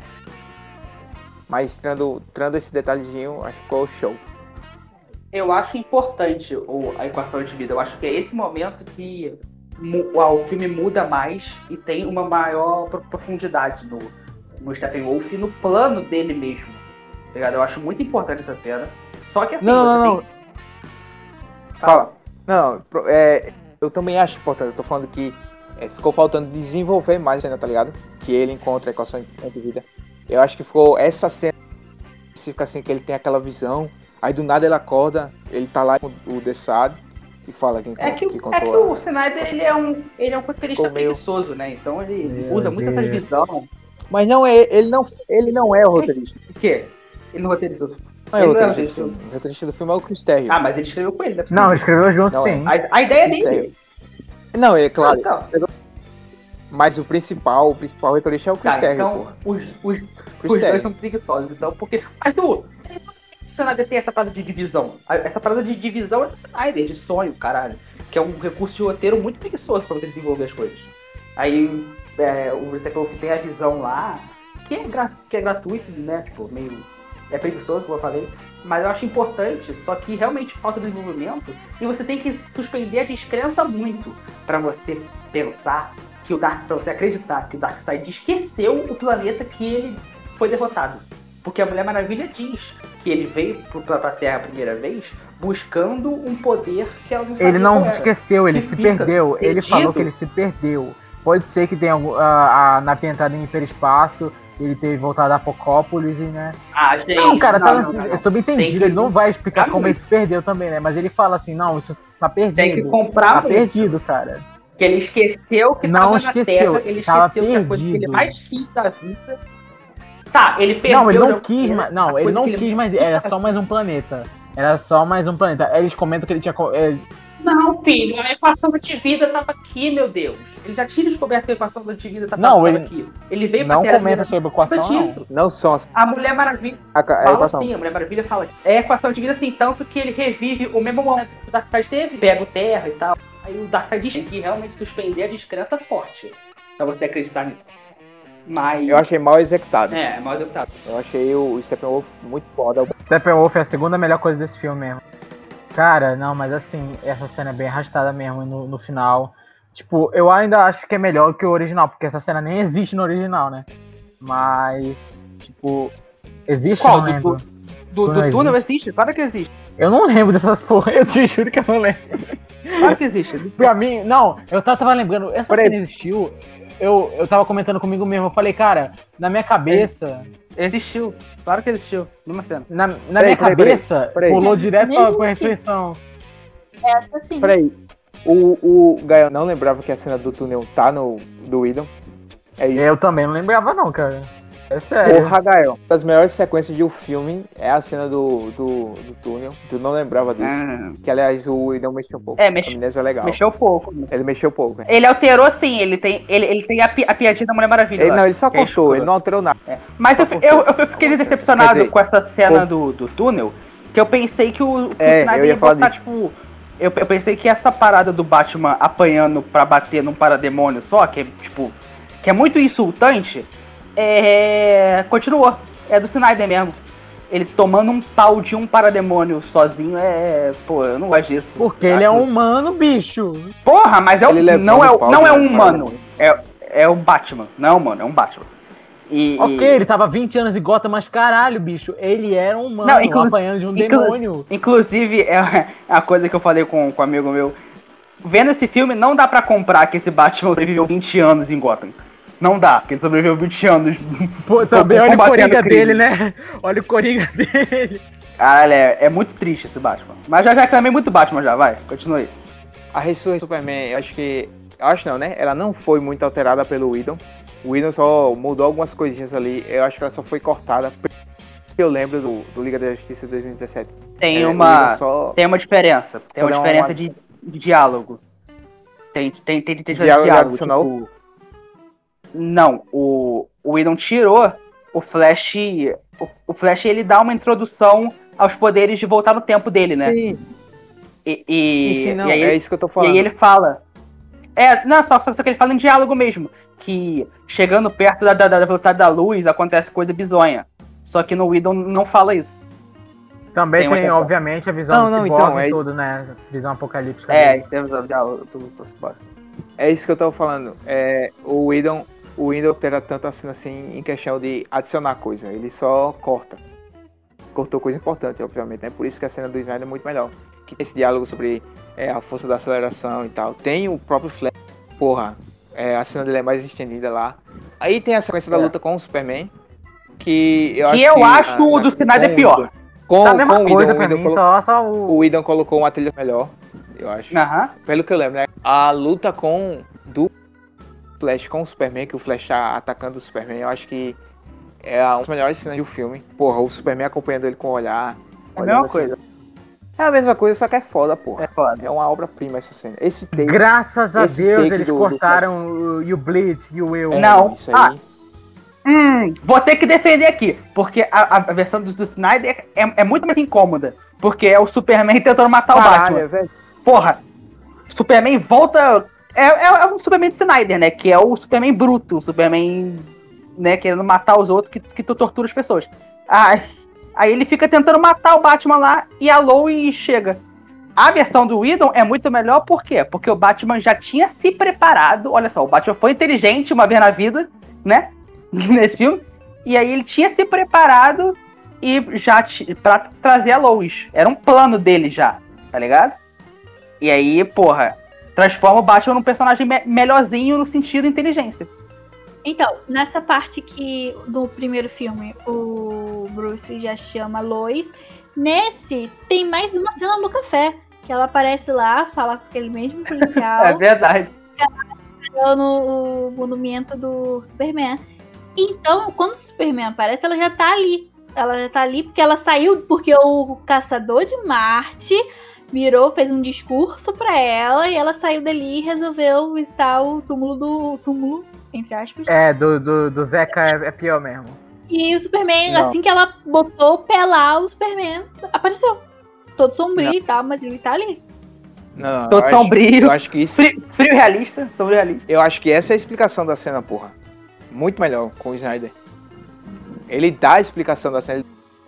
Mas tirando, tirando esse detalhezinho, acho que ficou show. Eu acho importante a equação antivida. Eu acho que é esse momento que o filme muda mais e tem uma maior profundidade no, no Steppenwolf e no plano dele mesmo. Tá? Eu acho muito importante essa cena. Só que assim, não, não, não. Tem... Fala. Não, é, eu também acho importante. Eu tô falando que é, ficou faltando desenvolver mais a cena, tá ligado? Que ele encontra a equação entre vida. Eu acho que ficou essa cena fica assim que ele tem aquela visão. Aí do nada ele acorda, ele tá lá com o Dessado e fala quem é que, que É que o Snyder ele é um, ele é um roteirista preguiçoso, né? Então ele usa muito essas visões mas não é, ele não, ele não é o roteirista. O quê? Ele não roteirizou. Não é o roteirista, do filme. O roteirista do filme é o Chris Terrio. Ah, mas ele escreveu com ele, né? Não, ele escreveu junto, não, sim. É. A, a, ideia dele. Não, é claro. Ah, então. Mas o principal, o principal roteirista é o Chris Terrio, então, os, os, os dois são preguiçosos, então, porque... Mas tu, o Snyder tem essa parada de divisão. Essa parada de divisão é do Snyder, de sonho, caralho. Que é um recurso de roteiro muito preguiçoso pra você desenvolver as coisas. Aí é, o Steppenwolf tem a visão lá, que é, que é gratuito, né? Tipo, meio é preguiçoso, como eu falei, mas eu acho importante, só que realmente falta desenvolvimento e você tem que suspender a descrença muito para você pensar que o Dark, para você acreditar que o Darkseid esqueceu o planeta que ele foi derrotado. Porque a Mulher Maravilha diz que ele veio para a Terra a primeira vez buscando um poder que ela não sabia Ele não qual esqueceu, ele se perdeu. perdido. Ele falou que ele se perdeu. Pode ser que tenha algum- a, na entrada em hiperespaço ele ter voltado a Apocópolis e, né? Ah, gente. Não, cara, tá, não, não, é subentendido. Ele não vai explicar como ele se perdeu também, né? Mas ele fala assim, não, isso tá perdido. Tem que comprar Tá muito. perdido, cara. Que ele esqueceu que Não tava esqueceu, na Terra, ele tava esqueceu que a coisa que ele perdido. mais quis da vida. Tá, ele perdeu. não, ele não quis, mais. a Não, ele não quis, mas era só mais um planeta. Era só mais um planeta. Eles comentam que ele tinha. é, Não, filho, a equação de vida tava aqui, meu Deus. Ele já tinha descoberto que a equação de vida tava, Não, ele aqui. Ele veio pra não Terra comenta sobre equação, não. Não são as. A Mulher Maravilha A, a fala equação. assim, a Mulher Maravilha fala. É a equação de vida assim, tanto que ele revive o mesmo momento que o Darkseid teve, pega o Terra e tal. Aí o Darkseid diz que realmente suspender a descrença forte. Pra você acreditar nisso. Mas. Eu achei mal executado. É, é mal executado. Eu achei o Steppenwolf muito foda. Steppenwolf é a segunda melhor coisa desse filme mesmo. Cara, não, mas assim, essa cena é bem arrastada mesmo no, no final. Tipo, eu ainda acho que é melhor que o original, porque essa cena nem existe no original, né? Mas, tipo, existe Qual? não Do-. Do, Não do túnel existe? Claro que existe. Eu não lembro dessas porra, eu te juro que eu não lembro. Claro que existe. existe. Pra mim, não, eu tava, lembrando, essa Peraí. cena existiu, eu, eu tava comentando comigo mesmo, eu falei, cara, na minha cabeça, Existiu. Claro que existiu. Numa cena. na, na Peraí, minha peraí, cabeça, pulou direto pra, pra existe. reflexão. Essa sim. Peraí. O, o Gael não lembrava que a cena do túnel tá no do Idon. É isso. Eu também não lembrava não, cara. É sério. Porra, Gael. Uma das melhores sequências de um filme é a cena do, do, do túnel. Tu não lembrava disso. Ah. Que aliás o Idon mexeu um pouco. É, mexe- é legal. Mexeu pouco. Ele mexeu pouco. né? Ele alterou sim, ele tem, ele, ele tem a, pi- a piadinha da Mulher Maravilha. Ele, lá, não, ele só que é escura. ele não alterou nada. Mas eu, eu, eu fiquei decepcionado dizer, com essa cena do, do túnel, que eu pensei que o, que É, o ia falar botar, disso. tipo. Eu, eu pensei que essa parada do Batman apanhando pra bater num parademônio só, que é tipo. que é muito insultante, é. continuou. É do Snyder mesmo. Ele tomando um pau de um parademônio sozinho é. Pô, eu não gosto disso. Porque ele é um humano, bicho. Porra, mas é um, levando não é, o não é um um humano. É, é um Batman. Não, mano, é um Batman. E, Ok, ele tava 20 anos em Gotham, mas caralho, bicho, ele era um humano Não, inclu- apanhando de um inclu- demônio. Inclusive, é a coisa que eu falei com, com um amigo meu. Vendo esse filme, não dá pra comprar que esse Batman sobreviveu 20 anos em Gotham. Não dá, porque ele sobreviveu 20 anos. Pô, também olha o Coringa crime. dele, né? Olha o Coringa dele. Caralho, é, é muito triste esse Batman. Mas já já é também muito Batman já, vai, continue. aí. A ressurreição do Superman, eu acho que. Eu acho não, né? Ela não foi muito alterada pelo Whedon. O Whedon só mudou algumas coisinhas ali. Eu acho que ela só foi cortada. Eu lembro do, do Liga da Justiça de 2017. Tem É, uma. Só. Tem uma diferença. Tem uma um diferença uma- de, de diálogo. Tem, tem, tem, tem Diálogo de diálogo. adicional? Tipo... Não, o, o Whedon tirou o Flash. O, o Flash ele dá uma introdução aos poderes de voltar no tempo dele, né? Sim, E, e, sim, não, e aí, é ele- isso que eu tô e falando. aí ele fala. É, não, só, só, só que ele fala em diálogo mesmo. Que chegando perto da, da, da velocidade da luz acontece coisa bizonha. Só que no Whedon não fala isso. Também Tem tem, obviamente, a visão Não, do não, Cyborg então, é e isso. tudo, né? Visão apocalíptica. É, dele. temos o diálogo do, do, do É isso que eu tava falando. É, o Whedon, o Whedon altera tanto assim, assim em questão de adicionar coisa. Ele só corta. Cortou coisa importante, obviamente, né? Por isso que a cena do Snyder é muito melhor. Que esse diálogo sobre é, a força da aceleração e tal. Tem o próprio Flash. Porra, é, a cena dele é mais estendida lá. Aí tem a sequência da É. luta com o Superman. Que eu Que acho eu que acho o do Snyder com- pior. Com, Tá a mesma com o coisa o Whedon mim, colo- só, só o... o colocou uma trilha melhor, eu acho. Aham. Pelo que eu lembro, né? A luta com Flash com o Superman, que o Flash tá atacando o Superman, eu acho que é uma das melhores cenas do filme. Porra, o Superman acompanhando ele com o olhar. É a mesma assim. coisa. É a mesma coisa, só que é foda, porra. É foda. É uma obra-prima essa cena. Esse take. Graças a Deus eles do- do cortaram o You Bleed e o Will. é, Não. Isso aí. Ah, Hum, vou ter que defender aqui, porque a, a versão do, do Snyder é, é muito mais incômoda. Porque é o Superman tentando matar o Caralho, Batman. velho. Porra, Superman volta. É, é, é um Superman do Snyder, né? Que é o Superman bruto, o Superman, né, querendo matar os outros que, que tu tortura as pessoas. Ai, Aí ele fica tentando matar o Batman lá e a Lois chega. A versão do Whedon é muito melhor, por quê? Porque o Batman já tinha se preparado. Olha só, o Batman foi inteligente uma vez na vida, né? Nesse filme. E aí ele tinha se preparado e já para trazer a Lois. Era um plano dele já, tá ligado? E aí, porra, transforma o Batman num personagem me melhorzinho no sentido inteligência. Então, nessa parte que do primeiro filme o Bruce já chama Lois, nesse tem mais uma cena no café, que ela aparece lá, fala com aquele mesmo policial. é verdade. No monumento do Superman. Então, quando o Superman aparece, ela já tá ali. Ela já tá ali porque ela saiu, porque o caçador de Marte virou, fez um discurso para ela e ela saiu dali e resolveu visitar o túmulo do túmulo entre aspas. É, do, do, do Zeca é, é pior mesmo. E o Superman, Não. assim que ela botou o pé lá, o Superman apareceu. Todo sombrio Não. e tal, mas ele tá ali. Não, Todo eu sombrio. Acho, eu acho que isso. Frio, frio realista, sombrio realista. Eu acho que essa é a explicação da cena, porra. Muito melhor com o Snyder. Ele dá a explicação da cena,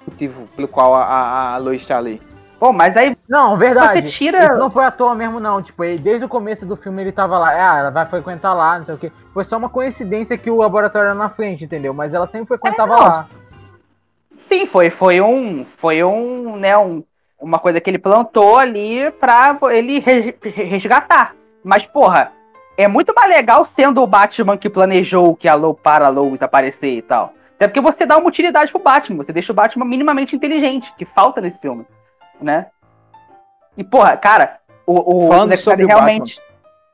o motivo pelo qual a, a, a Lois tá ali. Pô, mas aí. Não, verdade. Você tira. Isso não foi à toa mesmo, não. Tipo, ele, desde o começo do filme ele tava lá. Ah, ela vai frequentar lá, não sei o quê. Foi só uma coincidência que o laboratório era na frente, entendeu? Mas ela sempre frequentava é, lá. Sim, foi, foi um. Foi um, né, um, uma coisa que ele plantou ali pra ele resgatar. Mas, porra, é muito mais legal sendo o Batman que planejou que a Low para a Lois aparecer e tal. Até porque você dá uma utilidade pro Batman, você deixa o Batman minimamente inteligente, que falta nesse filme né? E, porra, cara, o, o Zack Snyder realmente.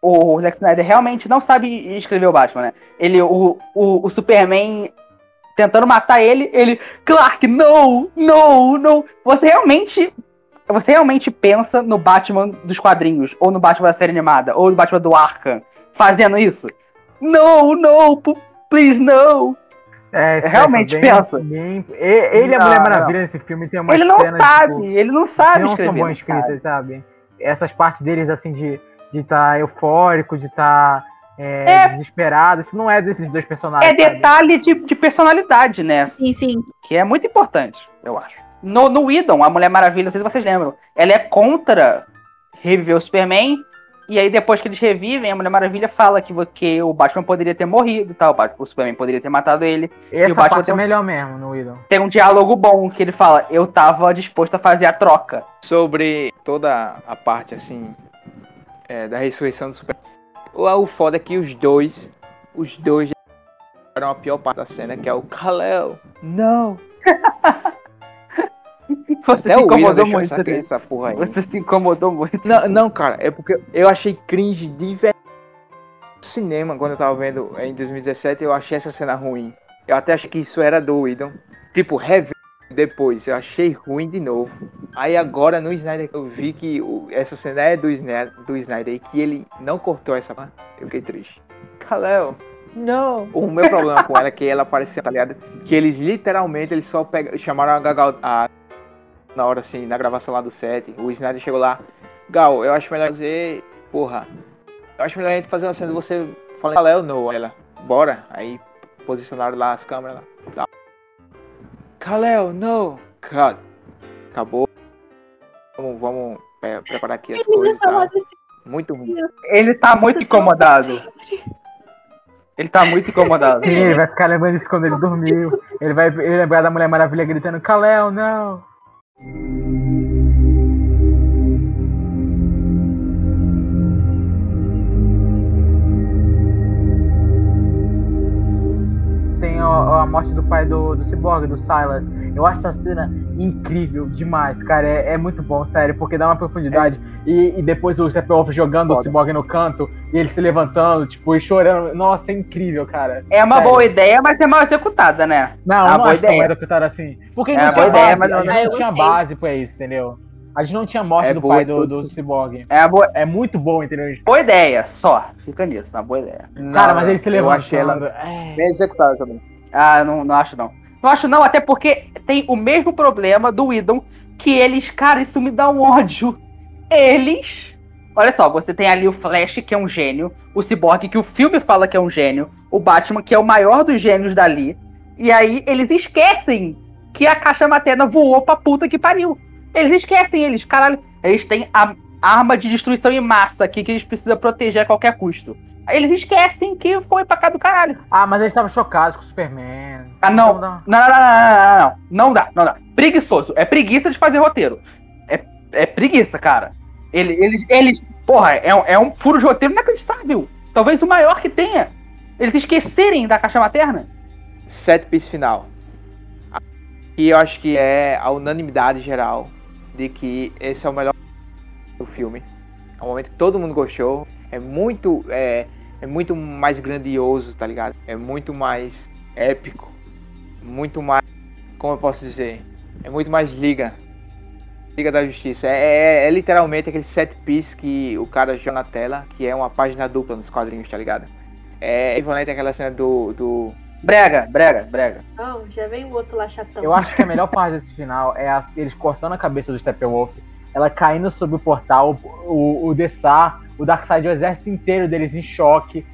O, o Zack Snyder realmente não sabe escrever o Batman, né? Ele, o, o, o Superman tentando matar ele, ele. Clark, não! Não, não! Você realmente. Você realmente pensa no Batman dos quadrinhos, ou no Batman da série animada, ou no Batman do Arkham, fazendo isso? Não, não, please, não! É, realmente bem, pensa. Bem... Ele e a Mulher Maravilha nesse filme tem uma Ele não sabe, tipo, ele não sabe não escrever. Não são bons escritas, sabe? Essas partes deles, assim, de estar tá eufórico, de estar tá, é, é, desesperado, isso não é desses dois personagens. É detalhe de, de, personalidade, né? Sim, sim. Que é muito importante, eu acho. No, no Idon, a Mulher Maravilha, não sei se vocês lembram, ela é contra reviver o Superman e aí, depois que eles revivem, a Mulher Maravilha fala que, que o Batman poderia ter morrido tal, o Superman poderia ter matado ele. Essa e o Batman parte é melhor mesmo no Idol. Tem um diálogo bom que ele fala: Eu tava disposto a fazer a troca. Sobre toda a parte, assim, é, da ressurreição do Superman. O foda é que os dois, os dois eram a pior parte da cena, que é o Kal-El. Não! Você Até se incomodou muito. Essa, essa porra aí. Você se incomodou muito. Não, não, cara, é porque eu achei cringe de verdade. No cinema, quando eu tava vendo em 2017, eu achei essa cena ruim. Eu até achei que isso era do Idon. Tipo, rever depois, eu achei ruim de novo. Aí agora no Snyder eu vi que o, essa cena é do Snyder, do Snyder e que ele não cortou essa parte. Eu fiquei triste. Kalel, não. O meu problema com ela é que ela apareceu, tá ligado? Que eles literalmente eles só pegam, chamaram a Gagal, a na hora assim, na gravação lá do set, o Snyder chegou lá, Gal, eu acho melhor fazer, porra, eu acho melhor a gente fazer uma cena de você falando Léo não, ela, bora, aí posicionaram lá as câmeras lá. Kalel, não, cut. Acabou. Vamos, vamos é, preparar aqui as coisas. Tá? Muito ruim. Ele tá muito incomodado. Ele tá muito incomodado. Sim, ele vai ficar lembrando isso quando ele dormiu. Ele vai ele lembrar da Mulher Maravilha gritando, Kalel, não. Tem a, a morte do pai do, do Cyborg, do Silas. Eu acho essa cena incrível demais, cara. É, é muito bom, sério, porque dá uma profundidade. É. E, e, depois o Steppenwolf jogando Foda. o Cyborg no canto e ele se levantando, tipo, e chorando. Nossa, é incrível, cara. É uma sério. boa ideia, mas é mal executada, né? Não, é uma não boa ideia. executada assim. Porque é não tinha base, ideia, mas não, não tinha base pra isso, entendeu? A gente não tinha morte é do pai do, do Cyborg. É, boa... é muito bom, entendeu? Boa ideia, só. Fica nisso, uma boa ideia. Cara, mas ele se levantando. Eu achei ela é... bem executada também. Ah, não, não acho não. Não acho não, até porque tem o mesmo problema do Idon, que eles, cara, isso me dá um ódio. Eles. Olha só, você tem ali o Flash, que é um gênio, o Cyborg, que o filme fala que é um gênio, o Batman, que é o maior dos gênios dali. E aí eles esquecem que a caixa materna voou pra puta que pariu. Eles esquecem, eles, caralho, eles têm a arma de destruição em massa aqui que eles precisam proteger a qualquer custo. Eles esquecem que foi pra cá do caralho. Ah, mas eles estavam chocados com o Superman. Ah, não. Não, não, não, não, não, não, não dá, não dá. Preguiçoso. É preguiça de fazer roteiro. É, é preguiça, cara. Eles, eles, eles porra, é, é um furo de roteiro inacreditável. Talvez o maior que tenha. Eles esquecerem da caixa materna. Set piece final. E eu acho que é a unanimidade geral de que esse é o melhor do filme. É um momento que todo mundo gostou. É muito, é, é muito mais grandioso, tá ligado? É muito mais épico. Muito mais. Como eu posso dizer? É muito mais liga. Liga da Justiça. É, é, é literalmente aquele set piece que o cara joga na tela, que é uma página dupla nos quadrinhos, tá ligado? É equivalente aquela cena do, do Brega, brega, brega. Não, já vem o outro lá chatão. Eu acho que a melhor parte desse final é as, eles cortando a cabeça do Steppenwolf, ela caindo sobre o portal, o, o Dessar, o Darkseid, o exército inteiro deles em choque,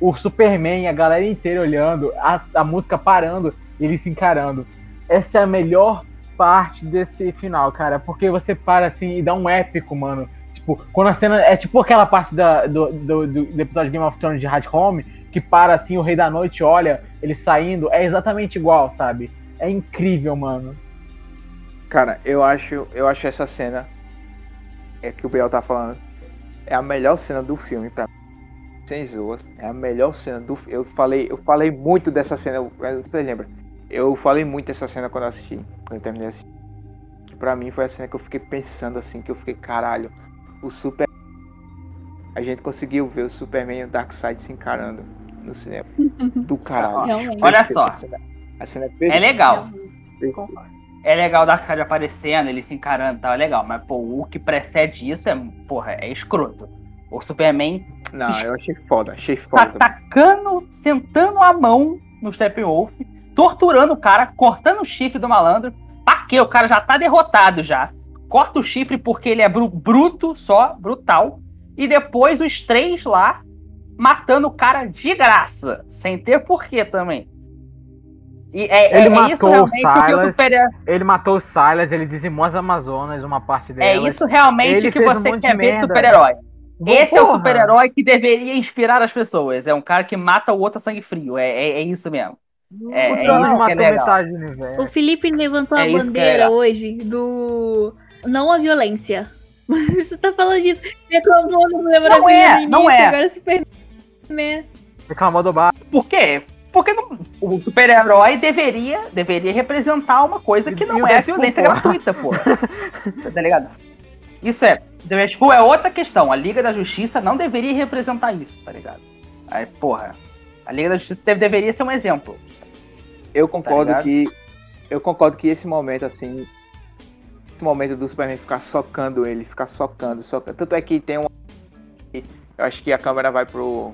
o Superman, a galera inteira olhando, a, a música parando, eles se encarando. Essa é a melhor parte desse final, cara, porque você para assim e dá um épico, mano. Tipo, quando a cena. É tipo aquela parte da, do, do, do, episódio Game of Thrones de Hard Home, que para assim, o Rei da Noite olha ele saindo. É exatamente igual, sabe? É incrível, mano. Cara, eu acho, eu acho essa cena. É que o Biel tá falando. É a melhor cena do filme pra mim. Sem zoas. É a melhor cena do Eu falei, eu falei muito dessa cena. Você lembra? Eu falei muito dessa cena quando eu assisti. Quando eu terminei de assistir. Que pra mim foi a cena que eu fiquei pensando assim, que eu fiquei, caralho, o Super. A gente conseguiu ver o Superman e o Darkseid se encarando no cinema. Do caralho. Olha só. A cena é, é legal. É legal o Darkseid aparecendo, ele se encarando e tal, é legal. Mas, pô, o que precede isso é, porra, é escroto. O Superman. Não, eu achei foda, achei foda. Tá atacando, sentando a mão no Steppenwolf, torturando o cara, cortando o chifre do malandro. Pra quê? O cara já tá derrotado já. Corta o chifre porque ele é bruto só, brutal. E depois os três lá matando o cara de graça, sem ter porquê também. E é, ele é, matou isso realmente Silas, que o super... Ele matou o Silas, ele dizimou as Amazonas, uma parte dela. É isso realmente ele que você um quer ver de super-herói. Esse porra. é o super-herói que deveria inspirar as pessoas. É um cara que mata o outro a sangue frio. É, é, é isso mesmo. É, é isso que é legal. O Felipe levantou é a bandeira hoje do não a violência. Você tá falando disso. Reclamou no Não é, não é. Agora né? Reclamou do bar. Por quê? Porque não, o super-herói deveria, deveria representar uma coisa que não é violência gratuita, pô. tá ligado? Isso é. Tipo, é outra questão. A Liga da Justiça não deveria representar isso, tá ligado? Aí, porra. A Liga da Justiça deve, deveria ser um exemplo. Eu concordo tá que. Eu concordo que esse momento, assim. Esse momento do Superman ficar socando ele, ficar socando, socando. Tanto é que tem um. Eu acho que a câmera vai pro,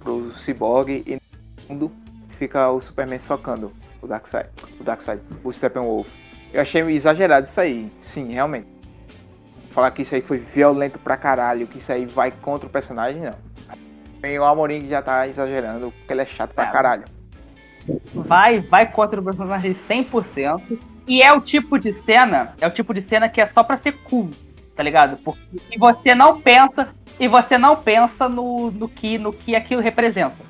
pro Cyborg e no fundo fica o Superman socando o Darkseid, o Darkseid, o Steppenwolf. Eu achei exagerado isso aí, sim, realmente. Falar que isso aí foi violento pra caralho, que isso aí vai contra o personagem, não. E o Amorim já tá exagerando, porque ele é chato pra é. caralho. Vai, vai contra o personagem 100%. E é o tipo de cena, é o tipo de cena que é só pra ser cool, tá ligado? Porque você não pensa, e você não pensa no, no, que, no que aquilo representa.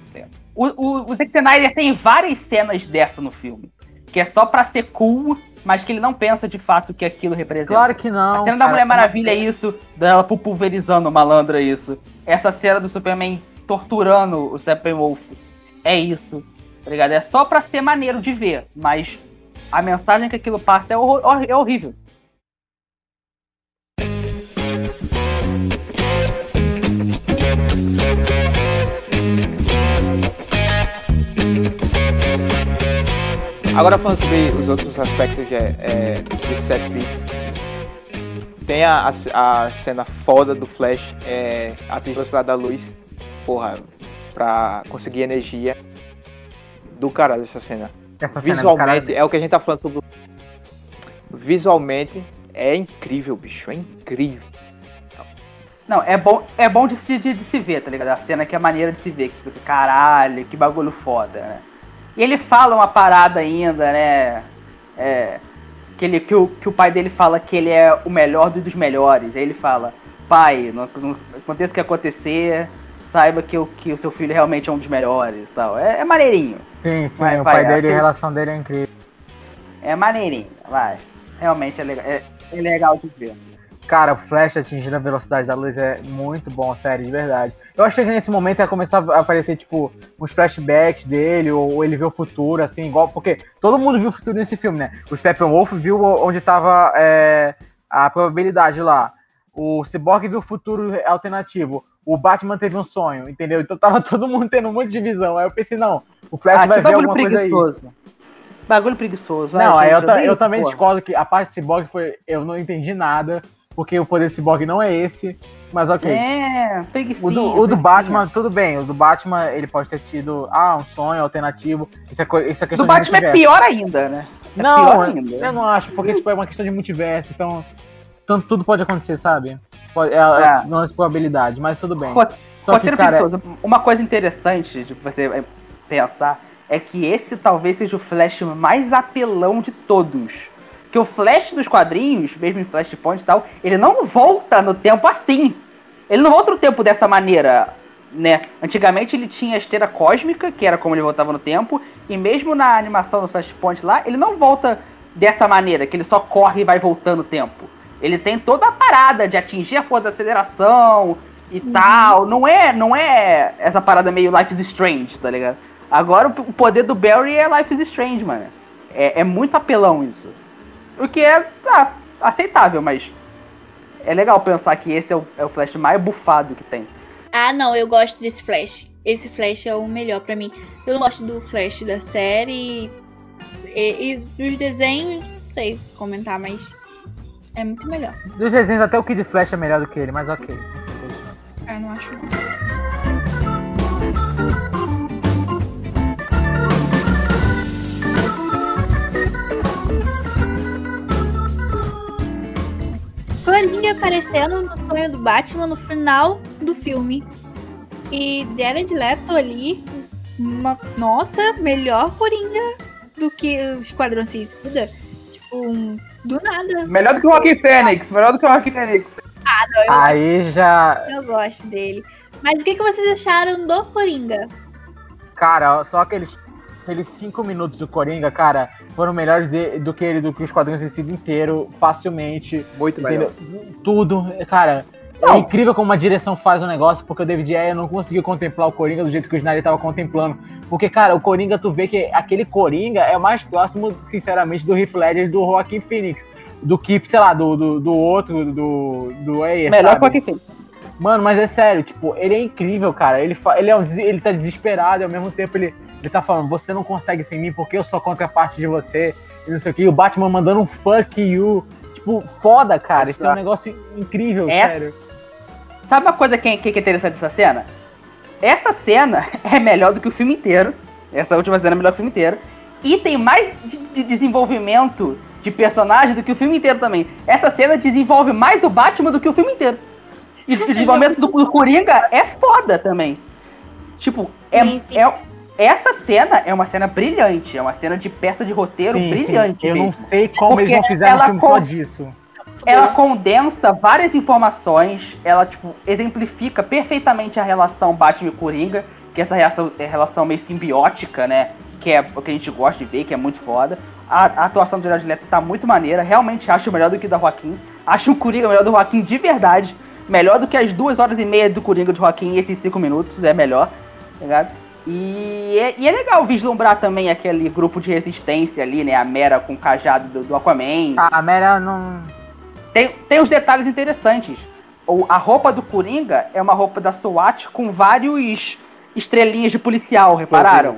O, o, o Zack Snyder tem várias cenas dessa no filme, que é só para ser cool, mas que ele não pensa de fato que aquilo representa. Claro que não. A cena da Mulher Maravilha é isso, dela pulverizando o malandro é isso. Essa cena do Superman torturando o Steppenwolf é isso, tá ligado? É só para ser maneiro de ver, mas a mensagem que aquilo passa é, é horrível. Agora falando sobre os outros aspectos de, é, de set piece. Tem a, a, a, cena foda do Flash, é, a velocidade da luz, porra, pra conseguir energia. Do caralho essa cena. Essa Visualmente, cena é, é o que a gente tá falando sobre. Visualmente, é incrível, bicho, é incrível. Não, é bom, é bom de se, de, de se ver, tá ligado? A cena que é maneira de se ver, que fica, caralho, que bagulho foda, né? E ele fala uma parada ainda, né? É, que, ele, que, o, que o pai dele fala que ele é o melhor dos melhores. Aí ele fala, pai, não, não aconteça o que acontecer, saiba que o, que o seu filho realmente é um dos melhores tal. É, é maneirinho. Sim, sim, o pai dele, assim, a relação dele é incrível. É maneirinho, vai. Realmente é legal, é, é legal de ver. Cara, o Flash atingindo a velocidade da luz é muito bom, sério, de verdade. Eu achei que nesse momento ia começar a aparecer, tipo, uns flashbacks dele, ou ele viu o futuro, assim, igual. Porque todo mundo viu o futuro nesse filme, né? O Steppenwolf viu onde tava é, a probabilidade lá. O Cyborg viu o futuro alternativo. O Batman teve um sonho, entendeu? Então tava todo mundo tendo um monte de visão. Aí eu pensei, não, o Flash ah, vai ver alguma preguiçoso. coisa aí. Bagulho preguiçoso. Não, aí eu, eu, eu também discordo que a parte do Cyborg foi. Eu não entendi nada porque o poder cyborg não é esse, mas ok. É, o do, o do Batman, tudo bem. O do Batman, ele pode ter tido, ah, um sonho alternativo. Isso é, isso é questão do Batman é pior ainda, né? É não, ainda. eu não acho, porque tipo, é uma questão de multiverso, então tanto, tudo pode acontecer, sabe? Pode, é, é. não é probabilidade, mas tudo bem. Só que, cara, uma coisa interessante de você pensar é que esse talvez seja o Flash mais apelão de todos. Que o Flash dos quadrinhos, mesmo em Flashpoint e tal, ele não volta no tempo assim. Ele não volta no tempo dessa maneira, né? Antigamente ele tinha a esteira cósmica, que era como ele voltava no tempo, e mesmo na animação do Flashpoint lá, ele não volta dessa maneira, que ele só corre e vai voltando no tempo. Ele tem toda a parada de atingir a força da aceleração e uhum. tal. Não é, não é essa parada meio Life is Strange, tá ligado? Agora o poder do Barry é Life is Strange, mano. É, é muito apelão isso. O que é ah, aceitável, mas é legal pensar que esse é o, é o Flash mais bufado que tem. Ah, não, eu gosto desse Flash. Esse Flash é o melhor para mim. Eu não gosto do Flash da série e, e dos desenhos, não sei comentar, mas é muito melhor. Dos desenhos, até o Kid Flash é melhor do que ele, mas ok. Ah, não acho não. Aparecendo no sonho do Batman no final do filme. E Jared Leto ali, uma, nossa, melhor Coringa do que o Esquadrão Suicida. Tipo, um, do nada. Melhor do que o Joaquin Phoenix, melhor do que o Joaquin Phoenix. Ah, não, eu, Aí já. Eu gosto dele. Mas o que, que vocês acharam do Coringa? Cara, só aqueles aqueles cinco minutos do Coringa, cara, foram melhores de, do que ele, do que os quadrinhos sido inteiro, facilmente. Muito melhor. Tudo, cara. É não. É incrível como uma direção faz o negócio, porque o David Ayer não conseguiu contemplar o Coringa do jeito que o Snyder tava contemplando. Porque, cara, o Coringa, tu vê que aquele Coringa é mais próximo, sinceramente, do Heath Ledger do Joaquin Phoenix. Do que, sei lá, do, do, do outro, do, do Ayer, Melhor que o Joaquin Phoenix. Mano, mas é sério, tipo, ele é incrível, cara. Ele, ele, é um, ele tá desesperado e ao mesmo tempo ele, ele tá falando, você não consegue sem mim porque eu sou contraparte de você. E não sei o que. E o Batman mandando um fuck you. Tipo, foda, cara. Isso é um negócio incrível, Essa... sério. Sabe uma coisa que, que é interessante dessa cena? Essa cena é melhor do que o filme inteiro. Essa última cena é melhor que o filme inteiro. E tem mais de, de desenvolvimento de personagem do que o filme inteiro também. Essa cena desenvolve mais o Batman do que o filme inteiro. E o desenvolvimento do, do Coringa é foda também. Tipo, é, é, essa cena é uma cena brilhante, é uma cena de peça de roteiro sim, brilhante. Sim. Eu mesmo. não sei como Porque eles não fizeram um filme só disso. Ela condensa várias informações, ela tipo exemplifica perfeitamente a relação Batman e Coringa, que essa relação, é relação meio simbiótica, né? Que é o que a gente gosta de ver, que é muito foda. A, a atuação do Jared Leto tá muito maneira, realmente acho melhor do que da Joaquim. Acho o Coringa melhor do Joaquim de verdade. Melhor do que as duas horas e meia do Coringa de Joaquim e esses cinco minutos, é melhor, tá ligado? E é, e é, legal vislumbrar também aquele grupo de resistência ali, né? A Mera com o cajado do, do Aquaman. A Mera não. Tem, tem uns detalhes interessantes. O, a roupa do Coringa é uma roupa da SWAT com vários estrelinhas de policial, repararam?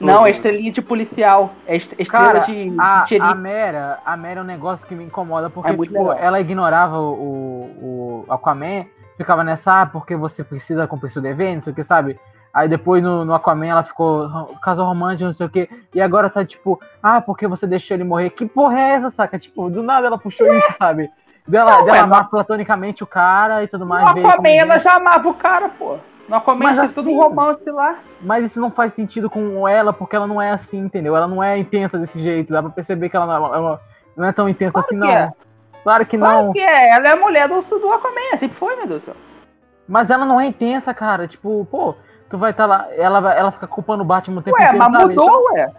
Não, é estrelinha de policial. É estrela Cara, de, a, de a Mera, a Mera é um negócio que me incomoda, porque, é tipo, ela ignorava o, o Aquaman, ficava nessa, ah, porque você precisa cumprir seu dever, não sei o que, sabe? Aí depois no, no Aquaman ela ficou casal romântico, não sei o quê. E agora tá tipo, ah, porque você deixou ele morrer? Que porra é essa, saca? Tipo, do nada ela puxou isso, sabe? Dela, não, dela amar platonicamente o cara e tudo mais. No Aquaman ela já amava o cara, pô. No Aquaman mas assim, tudo romance lá. Mas isso não faz sentido com ela, porque ela não é assim, entendeu? Ela não é intensa desse jeito. Dá pra perceber que ela não é uma, Não é tão intensa claro assim, não. É. Claro que claro não. que é. Ela é a mulher do, do Aquaman, sempre foi, meu Deus do céu. Mas ela não é intensa, cara. Tipo, pô, tu vai estar tá lá, ela, ela fica culpando o Batman o tempo ué, inteiro. Ué, mas mudou, então... ué.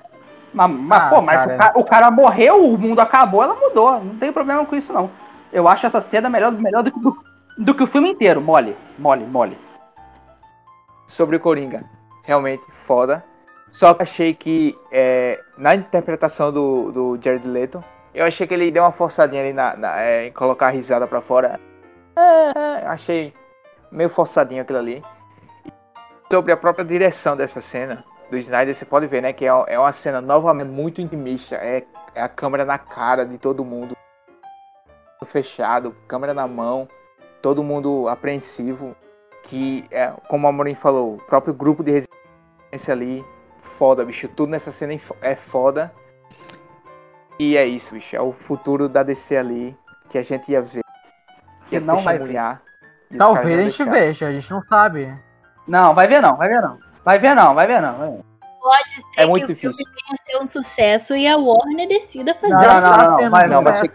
Mas, mas ah, pô, mas cara. O, cara, o, cara, morreu, o mundo acabou, ela mudou. Não tem problema com isso, não. Eu acho essa cena melhor, melhor do, do, do que o filme inteiro. Mole, mole, mole. Sobre o Coringa. Realmente foda. Só que achei que é, na interpretação do, do Jared Leto, eu achei que ele deu uma forçadinha ali na, na é, em colocar a risada pra fora. É, achei meio forçadinho aquilo ali. Sobre a própria direção dessa cena do Snyder, você pode ver, né, que é, é uma cena novamente muito intimista. É, é a câmera na cara de todo mundo, fechado, câmera na mão, todo mundo apreensivo. Que, é, como a Amorim falou, o próprio grupo de resistência ali, foda, bicho. Tudo nessa cena é foda. E é isso, bicho. É o futuro da DC ali que a gente ia ver. Que não vai ver. Talvez a gente veja, a gente não sabe. Não, vai ver não, vai ver não. Vai ver não, vai ver não. Vai ver. Pode ser é que muito o difícil. filme venha a ser um sucesso e a Warner decida fazer não, não, não, não, não, vai, não, vai ter...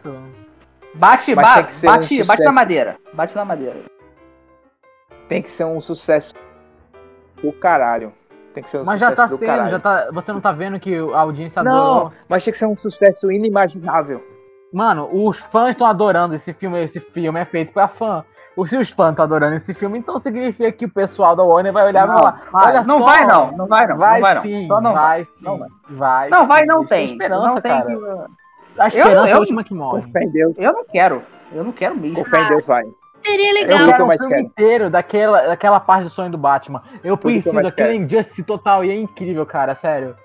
Bate, bate, bate, um bate na madeira. Bate na madeira. Tem que ser um sucesso do caralho. Tem que ser um mas sucesso já tá do sendo, caralho. já tá, você não tá vendo que a audiência Não, adorou. mas tinha que ser um sucesso inimaginável. Mano, os fãs estão adorando esse filme, esse filme é feito pra fã. Se os fãs estão adorando esse filme, então significa que o pessoal da Warner vai olhar e falar: Olha não só, vai não, não vai não. Vai, não vai, sim, não. não vai, sim, não vai. vai. Não vai, não tem. Esperança, não cara. tem que... A esperança eu, eu, é a última que morre. Com fé em Deus. Eu não quero. Eu não quero mesmo. Com fé em Deus vai. Seria legal. Eu quero o filme quero. inteiro daquela, daquela parte do sonho do Batman. Eu Tudo preciso daquele Injustice total e é incrível, cara, sério.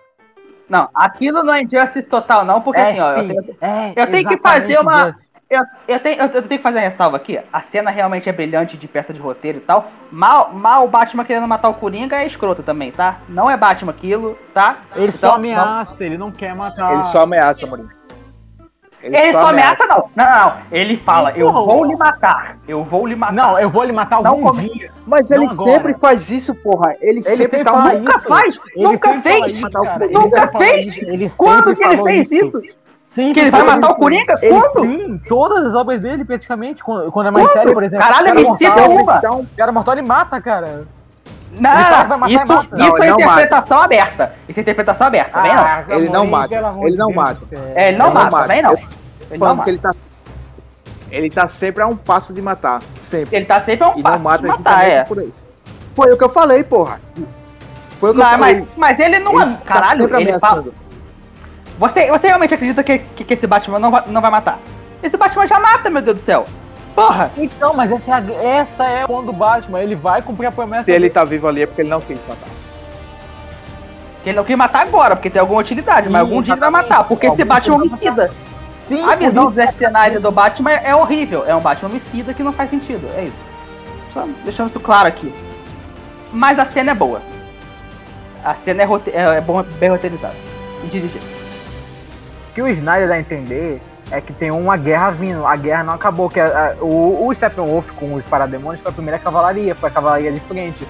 Não, aquilo não é Injustice total, não, porque é, assim, ó, eu tenho, é, eu tenho que fazer uma. Eu, eu, tenho, eu, tenho que fazer a ressalva aqui. A cena realmente é brilhante de peça de roteiro e tal. Mal, mal o Batman querendo matar o Coringa é escroto também, tá? Não é Batman aquilo, tá? Ele então, só ameaça, não... ele não quer matar. Ele só ameaça, Moringa. Ele, ele só, ameaça, ameaça, não. Não, não, Ele fala, eu vou lhe matar. Eu vou lhe matar. Não, eu vou lhe matar algum não, dia. Mas ele sempre faz isso, porra. Ele, ele sempre tá... Nunca isso. faz. Ele nunca fez. Isso, nunca fez. Ele Quando que ele fez isso? isso? Sim, que ele vai matar o Coringa? Ele, sim, todas as obras dele, praticamente. Quando, quando é mais sério, por exemplo. Caralho, me cita uma. O cara mortal ele mata, cara. Não, isso, isso é interpretação mata. aberta. Isso é interpretação aberta, ah, vem não. Ele não mata. Ele não mata. É, ele não mata, vem não. Ele não mata. Ele tá, ele tá sempre a um passo de matar. Sempre. Ele tá sempre a um e passo mata de matar, é. Por isso. Foi o que eu falei, porra. Foi o que não, eu falei. Mas, mas ele não ele é. Caralho, tá ele fala. Você, você realmente acredita que, que, que, esse Batman não vai, não vai matar? Esse Batman já mata, meu Deus do céu. Porra! Então, mas essa é, a, essa é o do Batman. Ele vai cumprir a promessa. Se dele. ele tá vivo ali é porque ele não quis matar. Que ele não quis matar agora, porque tem alguma utilidade, Sim, mas algum dia ele vai matar. Porque esse Batman é homicida. Sim, a visão do Zack Snyder do Batman é horrível. É um Batman homicida que não faz sentido. É isso. Só deixando isso claro aqui. Mas a cena é boa. A cena é, rote é, é bom, bem roteirizada e dirigida que o Snyder dá a entender é que tem uma guerra vindo. A guerra não acabou. Que a, a, o, o Steppenwolf com os parademônios foi a primeira cavalaria, foi a cavalaria de frente.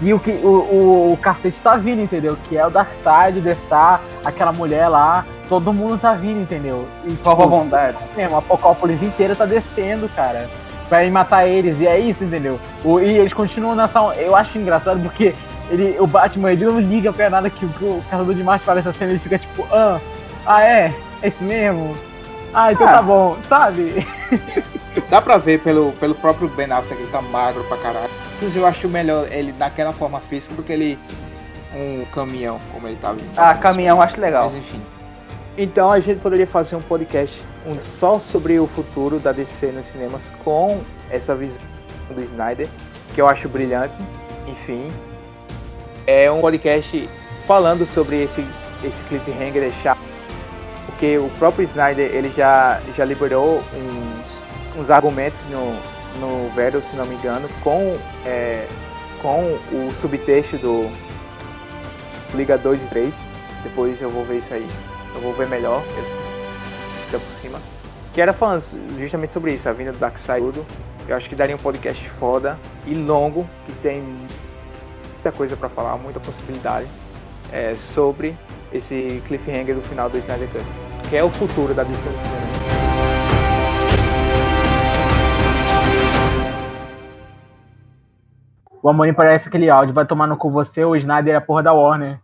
E o que o, o, o cacete tá vindo, entendeu? Que é o Darkseid, o Dessar, aquela mulher lá, todo mundo tá vindo, entendeu? E com a tipo, vontade. Mesmo, a Apocópolis inteira tá descendo, cara. Pra ir matar eles, e é isso, entendeu? O, e eles continuam nessa. Eu acho engraçado porque ele, o Batman ele não liga pra nada que o, o caçador de Marte fala essa cena, ele fica tipo, ah, ah é? É esse mesmo? Ah, então ah. tá bom, sabe? Dá pra ver pelo, pelo próprio Ben Affleck, ele tá magro pra caralho. Inclusive eu acho melhor ele daquela forma física do que ele um caminhão, como ele tava. Ah, caminhão eu acho legal. Mas enfim. Então a gente poderia fazer um podcast um, só sobre o futuro da DC nos cinemas com essa visão do Snyder, que eu acho brilhante. Enfim, é um podcast falando sobre esse, esse cliffhanger chato porque o próprio Snyder ele já, já liberou uns, uns argumentos no, no Vero, se não me engano, com, é, com o subtexto do Liga 2 e 3. Depois eu vou ver isso aí. Eu vou ver melhor. Eu, por cima. Que era falando justamente sobre isso, a vinda do Darkseid. Eu acho que daria um podcast foda e longo, que tem muita coisa para falar, muita possibilidade é, sobre esse cliffhanger do final do Snyder Cut, que é o futuro da DC no cinema. O Amorim parece aquele áudio, vai tomar no cu você, o Snyder é a porra da Warner.